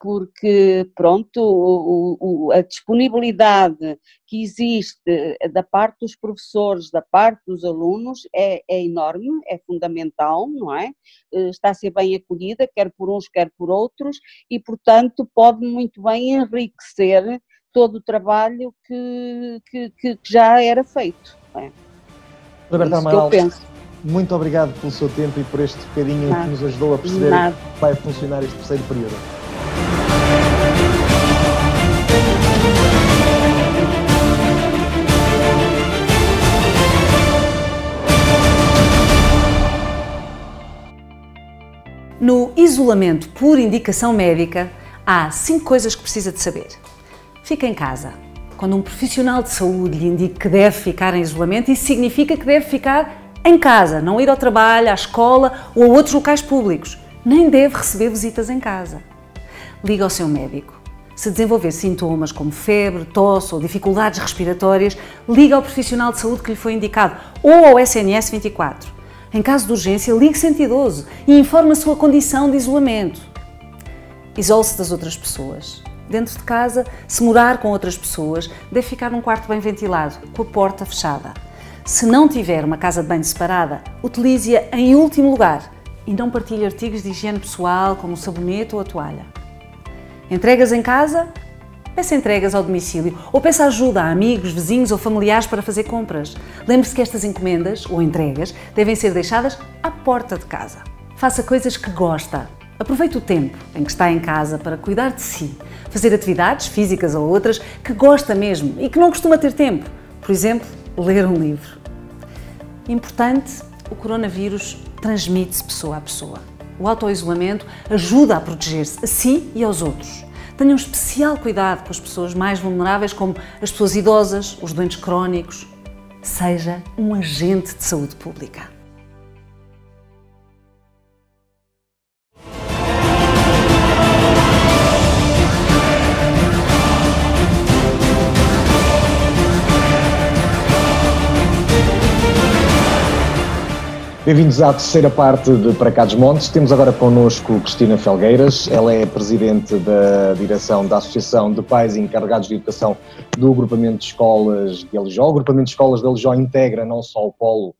porque, pronto, o, o, a disponibilidade que existe da parte dos professores, da parte dos alunos, é, é, enorme, é fundamental, não é? Eh, está a ser bem acolhida, quer por uns, quer por outros, e, portanto, pode muito bem enriquecer todo o trabalho que, que, que já era feito. É? Roberto Amaral, muito obrigado pelo seu tempo e por este bocadinho Nada. que nos ajudou a perceber Nada. como vai funcionar este terceiro período. No isolamento por indicação médica, há cinco coisas que precisa de saber. Fica em casa. Quando um profissional de saúde lhe indica que deve ficar em isolamento, isso significa que deve ficar em casa, não ir ao trabalho, à escola ou a outros locais públicos. Nem deve receber visitas em casa. Liga ao seu médico. Se desenvolver sintomas como febre, tosse ou dificuldades respiratórias, liga ao profissional de saúde que lhe foi indicado ou ao SNS 24. Em caso de urgência, ligue 112 e informe a sua condição de isolamento. Isole-se das outras pessoas. Dentro de casa, se morar com outras pessoas, deve ficar num quarto bem ventilado, com a porta fechada. Se não tiver uma casa de banho separada, utilize-a em último lugar e não partilhe artigos de higiene pessoal como o sabonete ou a toalha. Entregas em casa? Peça entregas ao domicílio ou peça ajuda a amigos, vizinhos ou familiares para fazer compras. Lembre-se que estas encomendas ou entregas devem ser deixadas à porta de casa. Faça coisas que gosta. Aproveite o tempo em que está em casa para cuidar de si, fazer atividades físicas ou outras que gosta mesmo e que não costuma ter tempo. Por exemplo, ler um livro. Importante, o coronavírus transmite-se pessoa a pessoa. O autoisolamento ajuda a proteger-se a si e aos outros. Tenham especial cuidado com as pessoas mais vulneráveis, como as pessoas idosas, os doentes crónicos. Seja um agente de saúde pública. Bem-vindos à terceira parte de Para Cá dos Montes. Temos agora connosco Cristina Felgueiras. Ela é presidente da direção da Associação de Pais Encarregados de Educação do Agrupamento de Escolas de Alijó. O Agrupamento de Escolas de Alijó integra não só o polo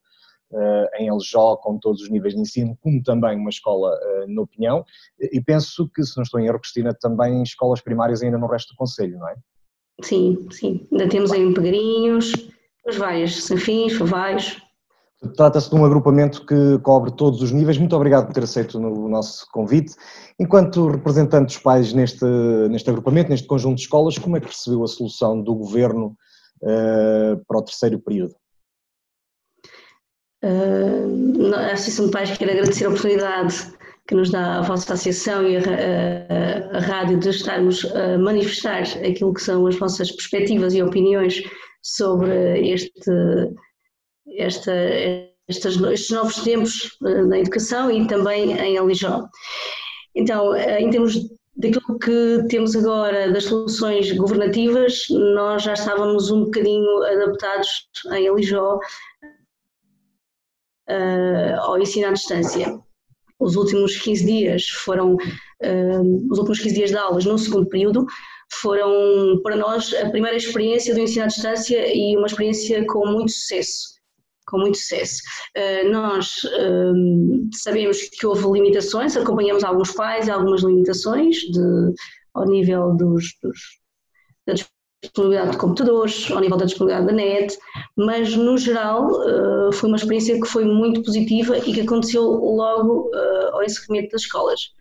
uh, em Alijó, com todos os níveis de ensino, como também uma escola uh, no Pinhão. E penso que, se não estou em erro, Cristina, também escolas primárias ainda no resto do Conselho, não é? Sim, sim. Ainda temos aí Pegrinhos, os vários, Sanfins, Favais, Trata-se de um agrupamento que cobre todos os níveis. Muito obrigado por ter aceito o nosso convite. Enquanto representante dos pais neste, neste agrupamento, neste conjunto de escolas, como é que recebeu a solução do governo uh, para o terceiro período? Uh, a Associação de Pais quer agradecer a oportunidade que nos dá a vossa associação e a, a, a rádio de estarmos a manifestar aquilo que são as vossas perspectivas e opiniões sobre este esta, estes, estes novos tempos eh, na educação e também em Alijó. Então, eh, em termos daquilo que temos agora das soluções governativas, nós já estávamos um bocadinho adaptados em Alijó uh, ao ensino à distância. Os últimos 15 dias foram, uh, os últimos 15 dias de aulas no segundo período, foram para nós a primeira experiência do ensino à distância e uma experiência com muito sucesso com muito sucesso. Uh, nós um, sabemos que houve limitações, acompanhamos alguns pais algumas limitações de, ao nível dos, dos, da disponibilidade de computadores, ao nível da disponibilidade da net, mas no geral uh, foi uma experiência que foi muito positiva e que aconteceu logo ao encerramento das escolas.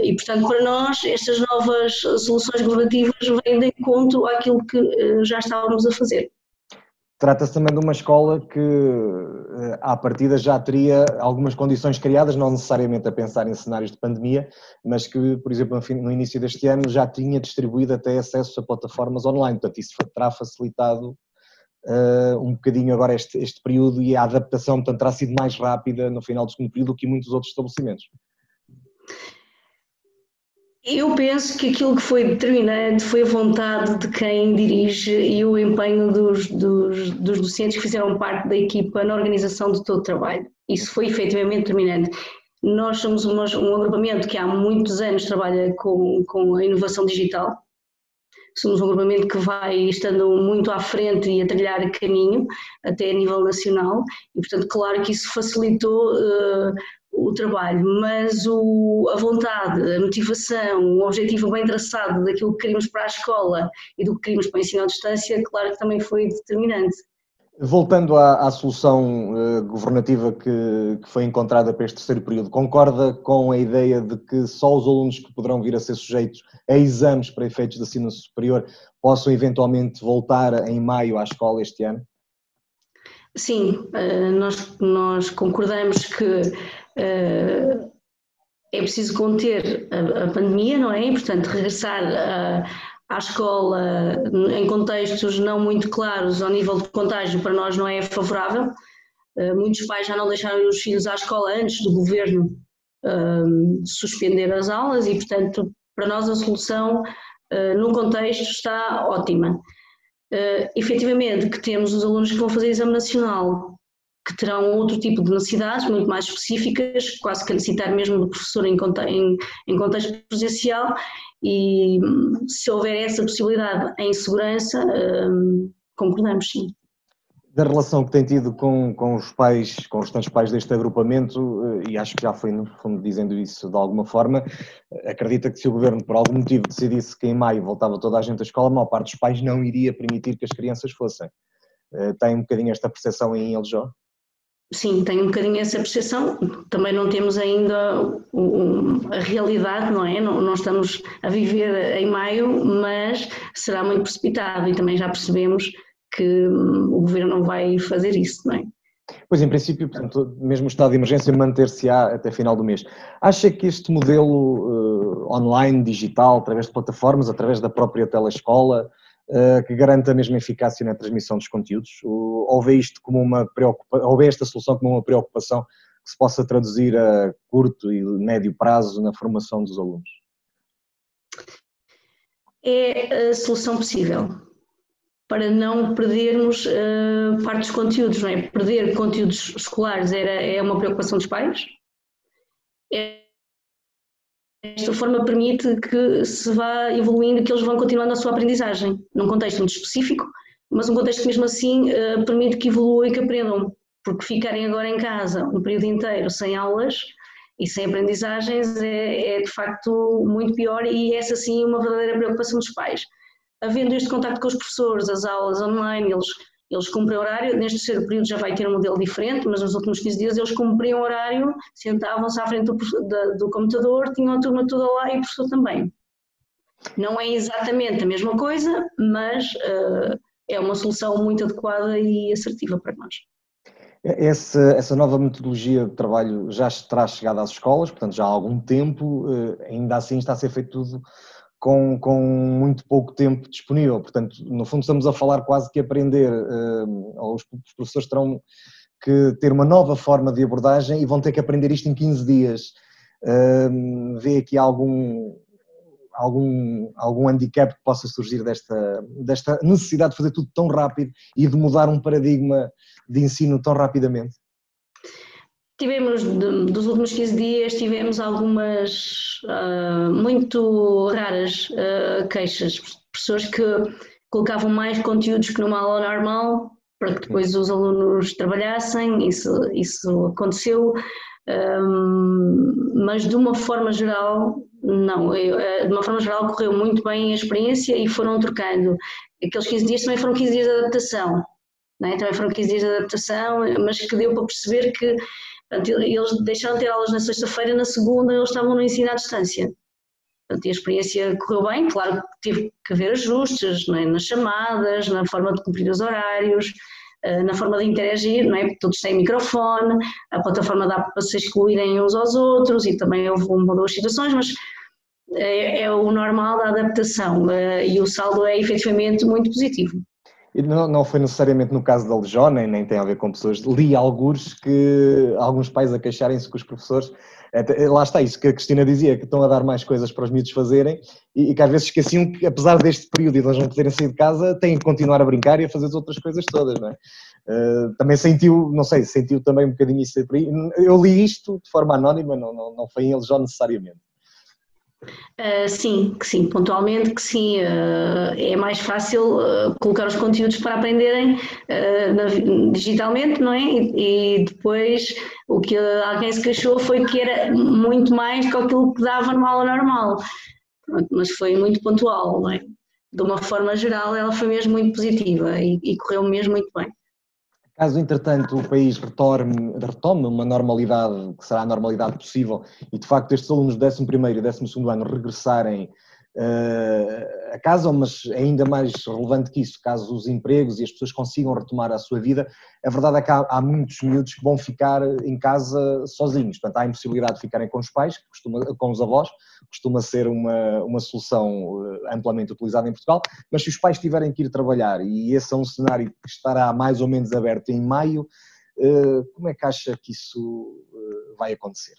E, portanto, para nós, estas novas soluções governativas vêm de encontro àquilo que já estávamos a fazer. Trata-se também de uma escola que, eh, à partida, já teria algumas condições criadas, não necessariamente a pensar em cenários de pandemia, mas que, por exemplo, no início deste ano já tinha distribuído até acesso a plataformas online. Portanto, isso terá facilitado uh, um bocadinho agora este, este período e a adaptação, portanto, terá sido mais rápida no final do segundo período do que muitos outros estabelecimentos. Eu penso que aquilo que foi determinante foi a vontade de quem dirige e o empenho dos, dos, dos docentes que fizeram parte da equipa na organização de todo o trabalho. Isso foi efetivamente determinante. Nós somos um, um agrupamento que há muitos anos trabalha com, com a inovação digital. Somos um agrupamento que vai estando muito à frente e a trilhar caminho, até a nível nacional, e portanto, claro que isso facilitou uh, o trabalho, mas o, a vontade, a motivação, o objetivo bem traçado daquilo que queríamos para a escola e do que queríamos para o ensino à distância, claro que também foi determinante. Voltando à, à solução uh, governativa que, que, foi encontrada para este terceiro período, concorda com a ideia de que só os alunos que poderão vir a ser sujeitos a exames para efeitos de ensino superior possam eventualmente voltar em maio à escola este ano? Sim, uh, nós, nós concordamos que eh, é preciso conter a, a, pandemia, não é? Portanto, regressar a, à escola em contextos não muito claros ao nível de contágio para nós não é favorável. Uh, muitos pais já não deixaram os filhos à escola antes do governo uh, suspender as aulas e, portanto, para nós a solução uh, num contexto está ótima. Uh, efetivamente que temos os alunos que vão fazer exame nacional que terão outro tipo de necessidades, muito mais específicas, quase que a necessitar mesmo do professor em, em, em contexto presencial, e se houver essa possibilidade em segurança, um, concordamos sim. Da relação que tem tido com, com os pais, com os restantes pais deste agrupamento, eh, e acho que já foi no fundo dizendo isso de alguma forma, acredita que se o governo por algum motivo decidisse que em maio voltava toda a gente à escola, a maior parte dos pais não iria permitir que as crianças fossem. Eh, tem um bocadinho esta percepção em Eljó? Sim, tenho um bocadinho essa percepção. Também não temos ainda a realidade, não é? Não, não, estamos a viver em maio, mas será muito precipitado e também já percebemos que hum, o governo não vai fazer isso, não é? Pois, em princípio, portanto, mesmo o estado de emergência manter-se-á até final do mês. Acha que este modelo uh, online, digital, através de plataformas, através da própria telescola, que garante a mesma eficácia na transmissão dos conteúdos? Ou vê isto como uma preocupação, ou vê esta solução como uma preocupação que se possa traduzir a curto e médio prazo na formação dos alunos? É a solução possível para não perdermos uh, parte dos conteúdos, não é? Perder conteúdos escolares era, é uma preocupação dos pais. Esta forma permite que se vá evoluindo, que eles vão continuando a sua aprendizagem, num contexto muito específico, mas um contexto que mesmo assim uh, permite que evoluam e que aprendam, porque ficarem agora em casa um período inteiro sem aulas e sem aprendizagens é, é de facto muito pior e essa sim é uma verdadeira preocupação dos pais. Havendo este contato com os professores, as aulas online, eles, eles cumprem horário, neste terceiro período já vai ter um modelo diferente, mas nos últimos 15 dias eles cumpriam horário, sentavam-se à frente do, do, do, computador, tinham a turma toda lá e o professor também. Não é exatamente a mesma coisa, mas uh, é uma solução muito adequada e assertiva para nós. Essa, essa, nova metodologia de trabalho já terá chegado às escolas, portanto já há algum tempo, eh, ainda assim está a ser feito tudo com, com muito pouco tempo disponível. Portanto, no fundo, estamos a falar quase que aprender, uh, os professores terão que ter uma nova forma de abordagem e vão ter que aprender isto em 15 dias. Uh, vê aqui algum, algum, algum handicap que possa surgir desta, desta necessidade de fazer tudo tão rápido e de mudar um paradigma de ensino tão rapidamente? Tivemos, dos últimos 15 dias, tivemos algumas uh, muito raras uh, queixas, pessoas que colocavam mais conteúdos que numa aula normal para que depois os alunos trabalhassem, isso, isso aconteceu, um, mas de uma forma geral, não, eu, de uma forma geral correu muito bem a experiência e foram trocando. Aqueles 15 dias também foram 15 dias de adaptação, é? também foram 15 dias de adaptação, mas que deu para perceber que Portanto, eles deixaram de ter aulas na sexta-feira, na segunda eles estavam no ensino à distância. Portanto, a experiência correu bem, claro que teve que haver ajustes é? nas chamadas, na forma de cumprir os horários, eh, na forma de interagir, não é? Porque todos têm microfone, a plataforma dá para se excluírem uns aos outros e também houve uma ou duas situações, mas é, é o normal da adaptação eh, e o saldo é efetivamente muito positivo. Não, não foi necessariamente no caso da Lejó, nem, nem tem a ver com pessoas. Li alguns que alguns pais a queixarem-se que os professores. Lá está isso que a Cristina dizia, que estão a dar mais coisas para os miúdos fazerem e, e que às vezes esqueciam que, apesar deste período e de eles não poderem sair de casa, têm que continuar a brincar e a fazer as outras coisas todas, não é? Uh, também sentiu, não sei, sentiu também um bocadinho isso aí. Eu li isto de forma anónima, não, não, não foi em Lejó necessariamente. Uh, sim, que sim, pontualmente que sim, uh, é mais fácil uh, colocar os conteúdos para aprenderem na, digitalmente, não é? E, e, depois o que alguém se queixou foi que era muito mais do que aquilo que dava numa aula normal, mas foi muito pontual, não é? De uma forma geral, ela foi mesmo muito positiva e, e correu mesmo muito bem. Caso, entretanto, o país retome, retome uma normalidade, que será a normalidade possível, e de facto estes alunos do 11 e 12 ano regressarem a casa, mas ainda mais relevante que isso, caso os empregos e as pessoas consigam retomar a sua vida, a verdade é que há, há muitos miúdos que vão ficar em casa sozinhos, portanto há a impossibilidade de ficarem com os pais, costuma, com os avós, costuma ser uma, uma solução eh, amplamente utilizada em Portugal, mas se os pais tiverem que ir trabalhar, e esse é um cenário que estará mais ou menos aberto em maio, eh, como é que acha que isso vai acontecer?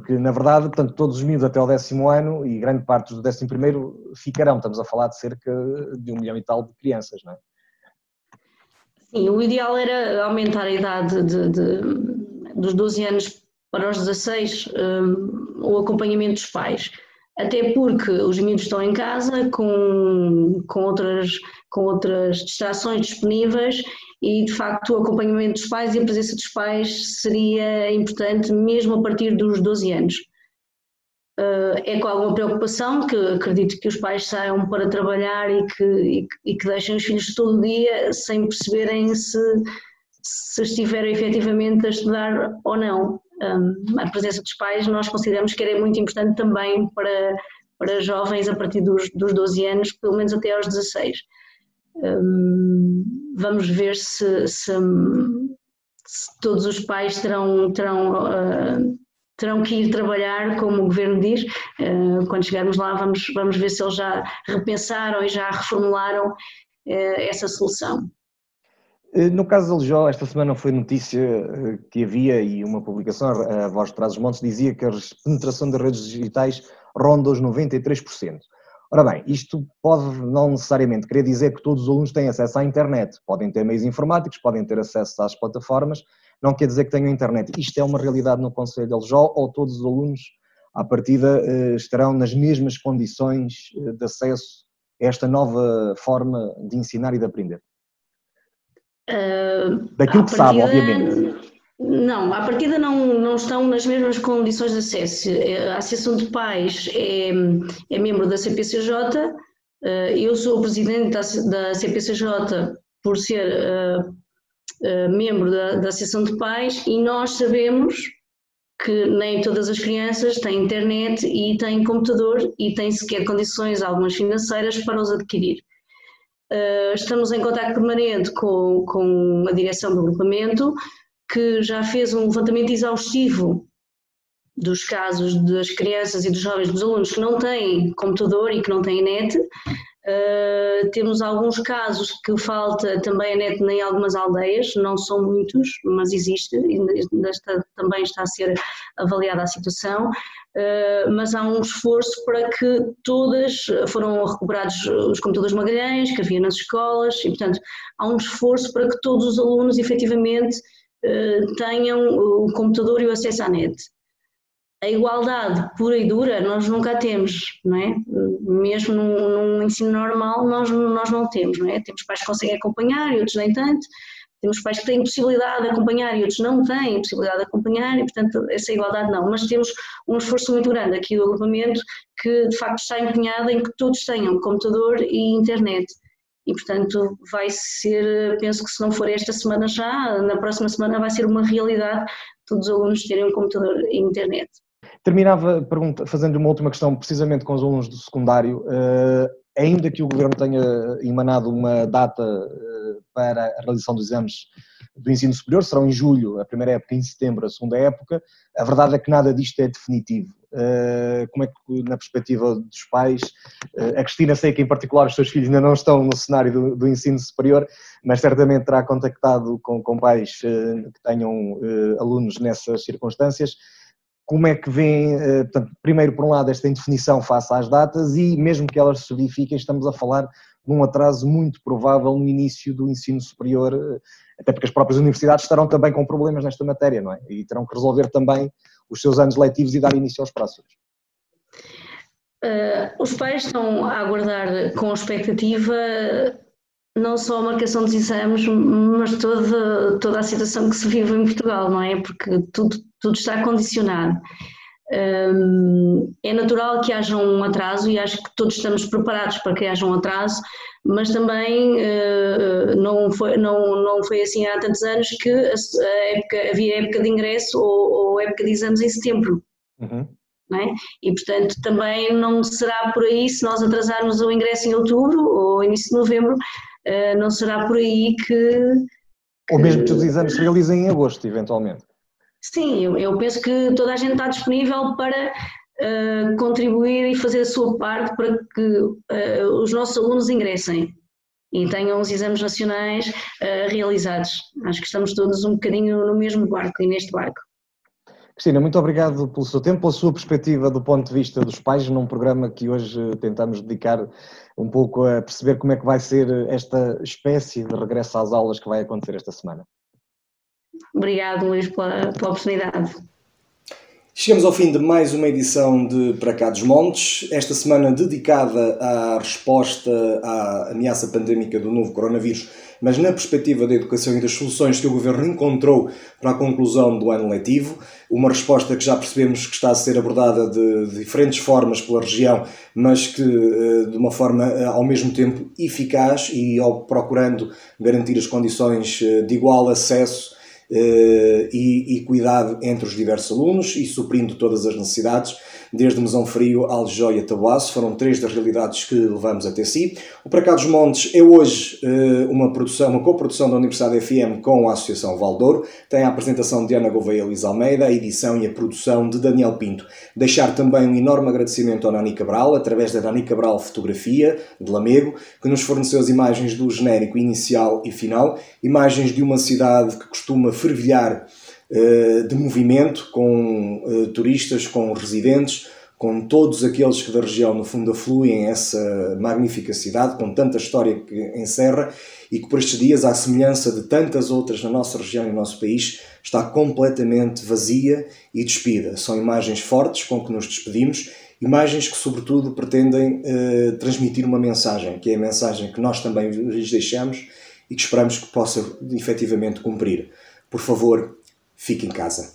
Porque na verdade, portanto, todos os miúdos até o décimo ano e grande parte do décimo primeiro ficarão, estamos a falar de cerca de um milhão e tal de crianças, não é? Sim, o ideal era aumentar a idade de, de, dos 12 anos para os 16, um, o acompanhamento dos pais, até porque os miúdos estão em casa com, com, outras, com outras distrações disponíveis e de facto o acompanhamento dos pais e a presença dos pais seria importante mesmo a partir dos 12 anos. Uh, é com alguma preocupação que acredito que os pais saiam para trabalhar e que, e, que deixem os filhos todo dia sem perceberem se, se estiveram efetivamente a estudar ou não. Um, a presença dos pais nós consideramos que era muito importante também para, para jovens a partir dos, dos 12 anos, pelo menos até aos 16 vamos ver se, se, todos os pais terão, terão, uh, terão que ir trabalhar, como o Governo diz. Uh, quando chegarmos lá, vamos, vamos ver se eles já repensaram e já reformularam uh, essa solução. No caso da Lijó, esta semana foi notícia que havia e uma publicação, a Voz de Trás-os-Montes, dizia que a penetração das redes digitais ronda os 93%. Ora bem, isto pode não necessariamente querer dizer que todos os alunos têm acesso à internet. Podem ter meios informáticos, podem ter acesso às plataformas, não quer dizer que tenham internet. Isto é uma realidade no Conselho de Aljó ou todos os alunos, à partida, eh, estarão nas mesmas condições eh, de acesso a esta nova forma de ensinar e de aprender? Uh, Daquilo que sabe, obviamente. Não, à partida não, não estão nas mesmas condições de acesso. A Associação de Pais é, é membro da CPCJ, eh, eu sou presidente da, CPCJ por ser uh, membro da, da Associação de Pais e nós sabemos que nem todas as crianças têm internet e têm computador e têm sequer condições, algumas financeiras, para os adquirir. Estamos em contato permanente com, com a direção do agrupamento que já fez um levantamento exaustivo dos casos das crianças e dos jovens, dos alunos que não têm computador e que não têm net. Uh, temos alguns casos que falta também a net em algumas aldeias, não são muitos, mas existe, ainda está, também está a ser avaliada a situação. Uh, mas há um esforço para que todas, foram recuperados os computadores Magalhães que havia nas escolas, e portanto há um esforço para que todos os alunos efetivamente tenham o computador e o acesso à net. A igualdade pura e dura nós nunca temos, não é? Mesmo num, num, ensino normal nós, nós não temos, não é? Temos pais que conseguem acompanhar e outros nem tanto, temos pais que têm possibilidade de acompanhar e outros não têm possibilidade de acompanhar e, portanto, essa igualdade não. Mas temos um esforço muito grande aqui do agrupamento que, de facto, está empenhado em que todos tenham computador e internet e, portanto, vai ser, penso que se não for esta semana já, na próxima semana vai ser uma realidade todos os alunos terem um computador e internet. Terminava fazendo uma última questão, precisamente com os alunos do secundário. Uh, ainda que o Governo tenha emanado uma data uh, para a realização dos exames do ensino superior, serão em julho, a primeira época em setembro, a segunda época, a verdade é que nada disto é definitivo. Uh, como é que, na perspectiva dos pais, uh, a Cristina sei que em particular os seus filhos ainda não estão no cenário do, do ensino superior, mas certamente terá contactado com, com pais uh, que tenham alunos nessas circunstâncias. Como é que vem, portanto, primeiro por um lado esta indefinição face às datas e mesmo que elas se verifiquem, estamos a falar de um atraso muito provável no início do ensino superior, até porque as próprias universidades estarão também com problemas nesta matéria, não é? E terão que resolver também os seus anos letivos e dar início aos próximos? Uh, os pais estão a aguardar com expectativa não só a marcação dos exames, mas toda, toda a situação que se vive em Portugal, não é? Porque tudo, tudo está condicionado. É natural que haja um atraso e acho que todos estamos preparados para que haja um atraso, mas também uh, não, foi, não, não foi assim há tantos anos que época, havia época de ingresso ou, ou época de exames em setembro. Uhum. É? E portanto também não será por aí, se nós atrasarmos o ingresso em outubro ou início de novembro, uh, não será por aí que, que. Ou mesmo que os exames se realizem em agosto, eventualmente. Sim, eu, eu penso que toda a gente está disponível para uh, contribuir e fazer a sua parte para que uh, os nossos alunos ingressem e tenham os exames nacionais uh, realizados. Acho que estamos todos um bocadinho no mesmo barco e neste barco. Cristina, muito obrigado pelo seu tempo, pela sua perspectiva do ponto de vista dos pais, num programa que hoje tentamos dedicar um pouco a perceber como é que vai ser esta espécie de regresso às aulas que vai acontecer esta semana. Obrigado, Luís, pela, pela oportunidade. Chegamos ao fim de mais uma edição de Para Cá dos Montes, esta semana dedicada à resposta à ameaça pandémica do novo coronavírus, mas na perspectiva da educação e das soluções que o Governo encontrou para a conclusão do ano letivo. Uma resposta que já percebemos que está a ser abordada de, diferentes formas pela região, mas que eh, de uma forma eh, ao mesmo tempo eficaz e procurando garantir as condições eh, de igual acesso e, e cuidado entre os diversos alunos e suprindo todas as necessidades desde Mesão Frio, Aljó e Tabuaço, foram três das realidades que levamos até si. O Para Cá dos Montes é hoje uh, uma produção, uma coprodução da Universidade FM com a Associação Valdouro, tem a apresentação de Ana Gouveia e Luís Almeida, a edição e a produção de Daniel Pinto. Deixar também um enorme agradecimento ao Nani Cabral, através da Nani Cabral Fotografia, de Lamego, que nos forneceu as imagens do genérico inicial e final, imagens de uma cidade que costuma fervilhar eh, de movimento com uh, turistas, com residentes, com todos aqueles que da região, no fundo, afluem essa magnífica cidade, com tanta história que encerra e que por estes dias, à semelhança de tantas outras na nossa região e no nosso país, está completamente vazia e despida. São imagens fortes com que nos despedimos, imagens que, sobretudo, pretendem uh, transmitir uma mensagem, que é a mensagem que nós também lhes deixamos e que esperamos que possa efetivamente cumprir. Por favor, Fique em casa.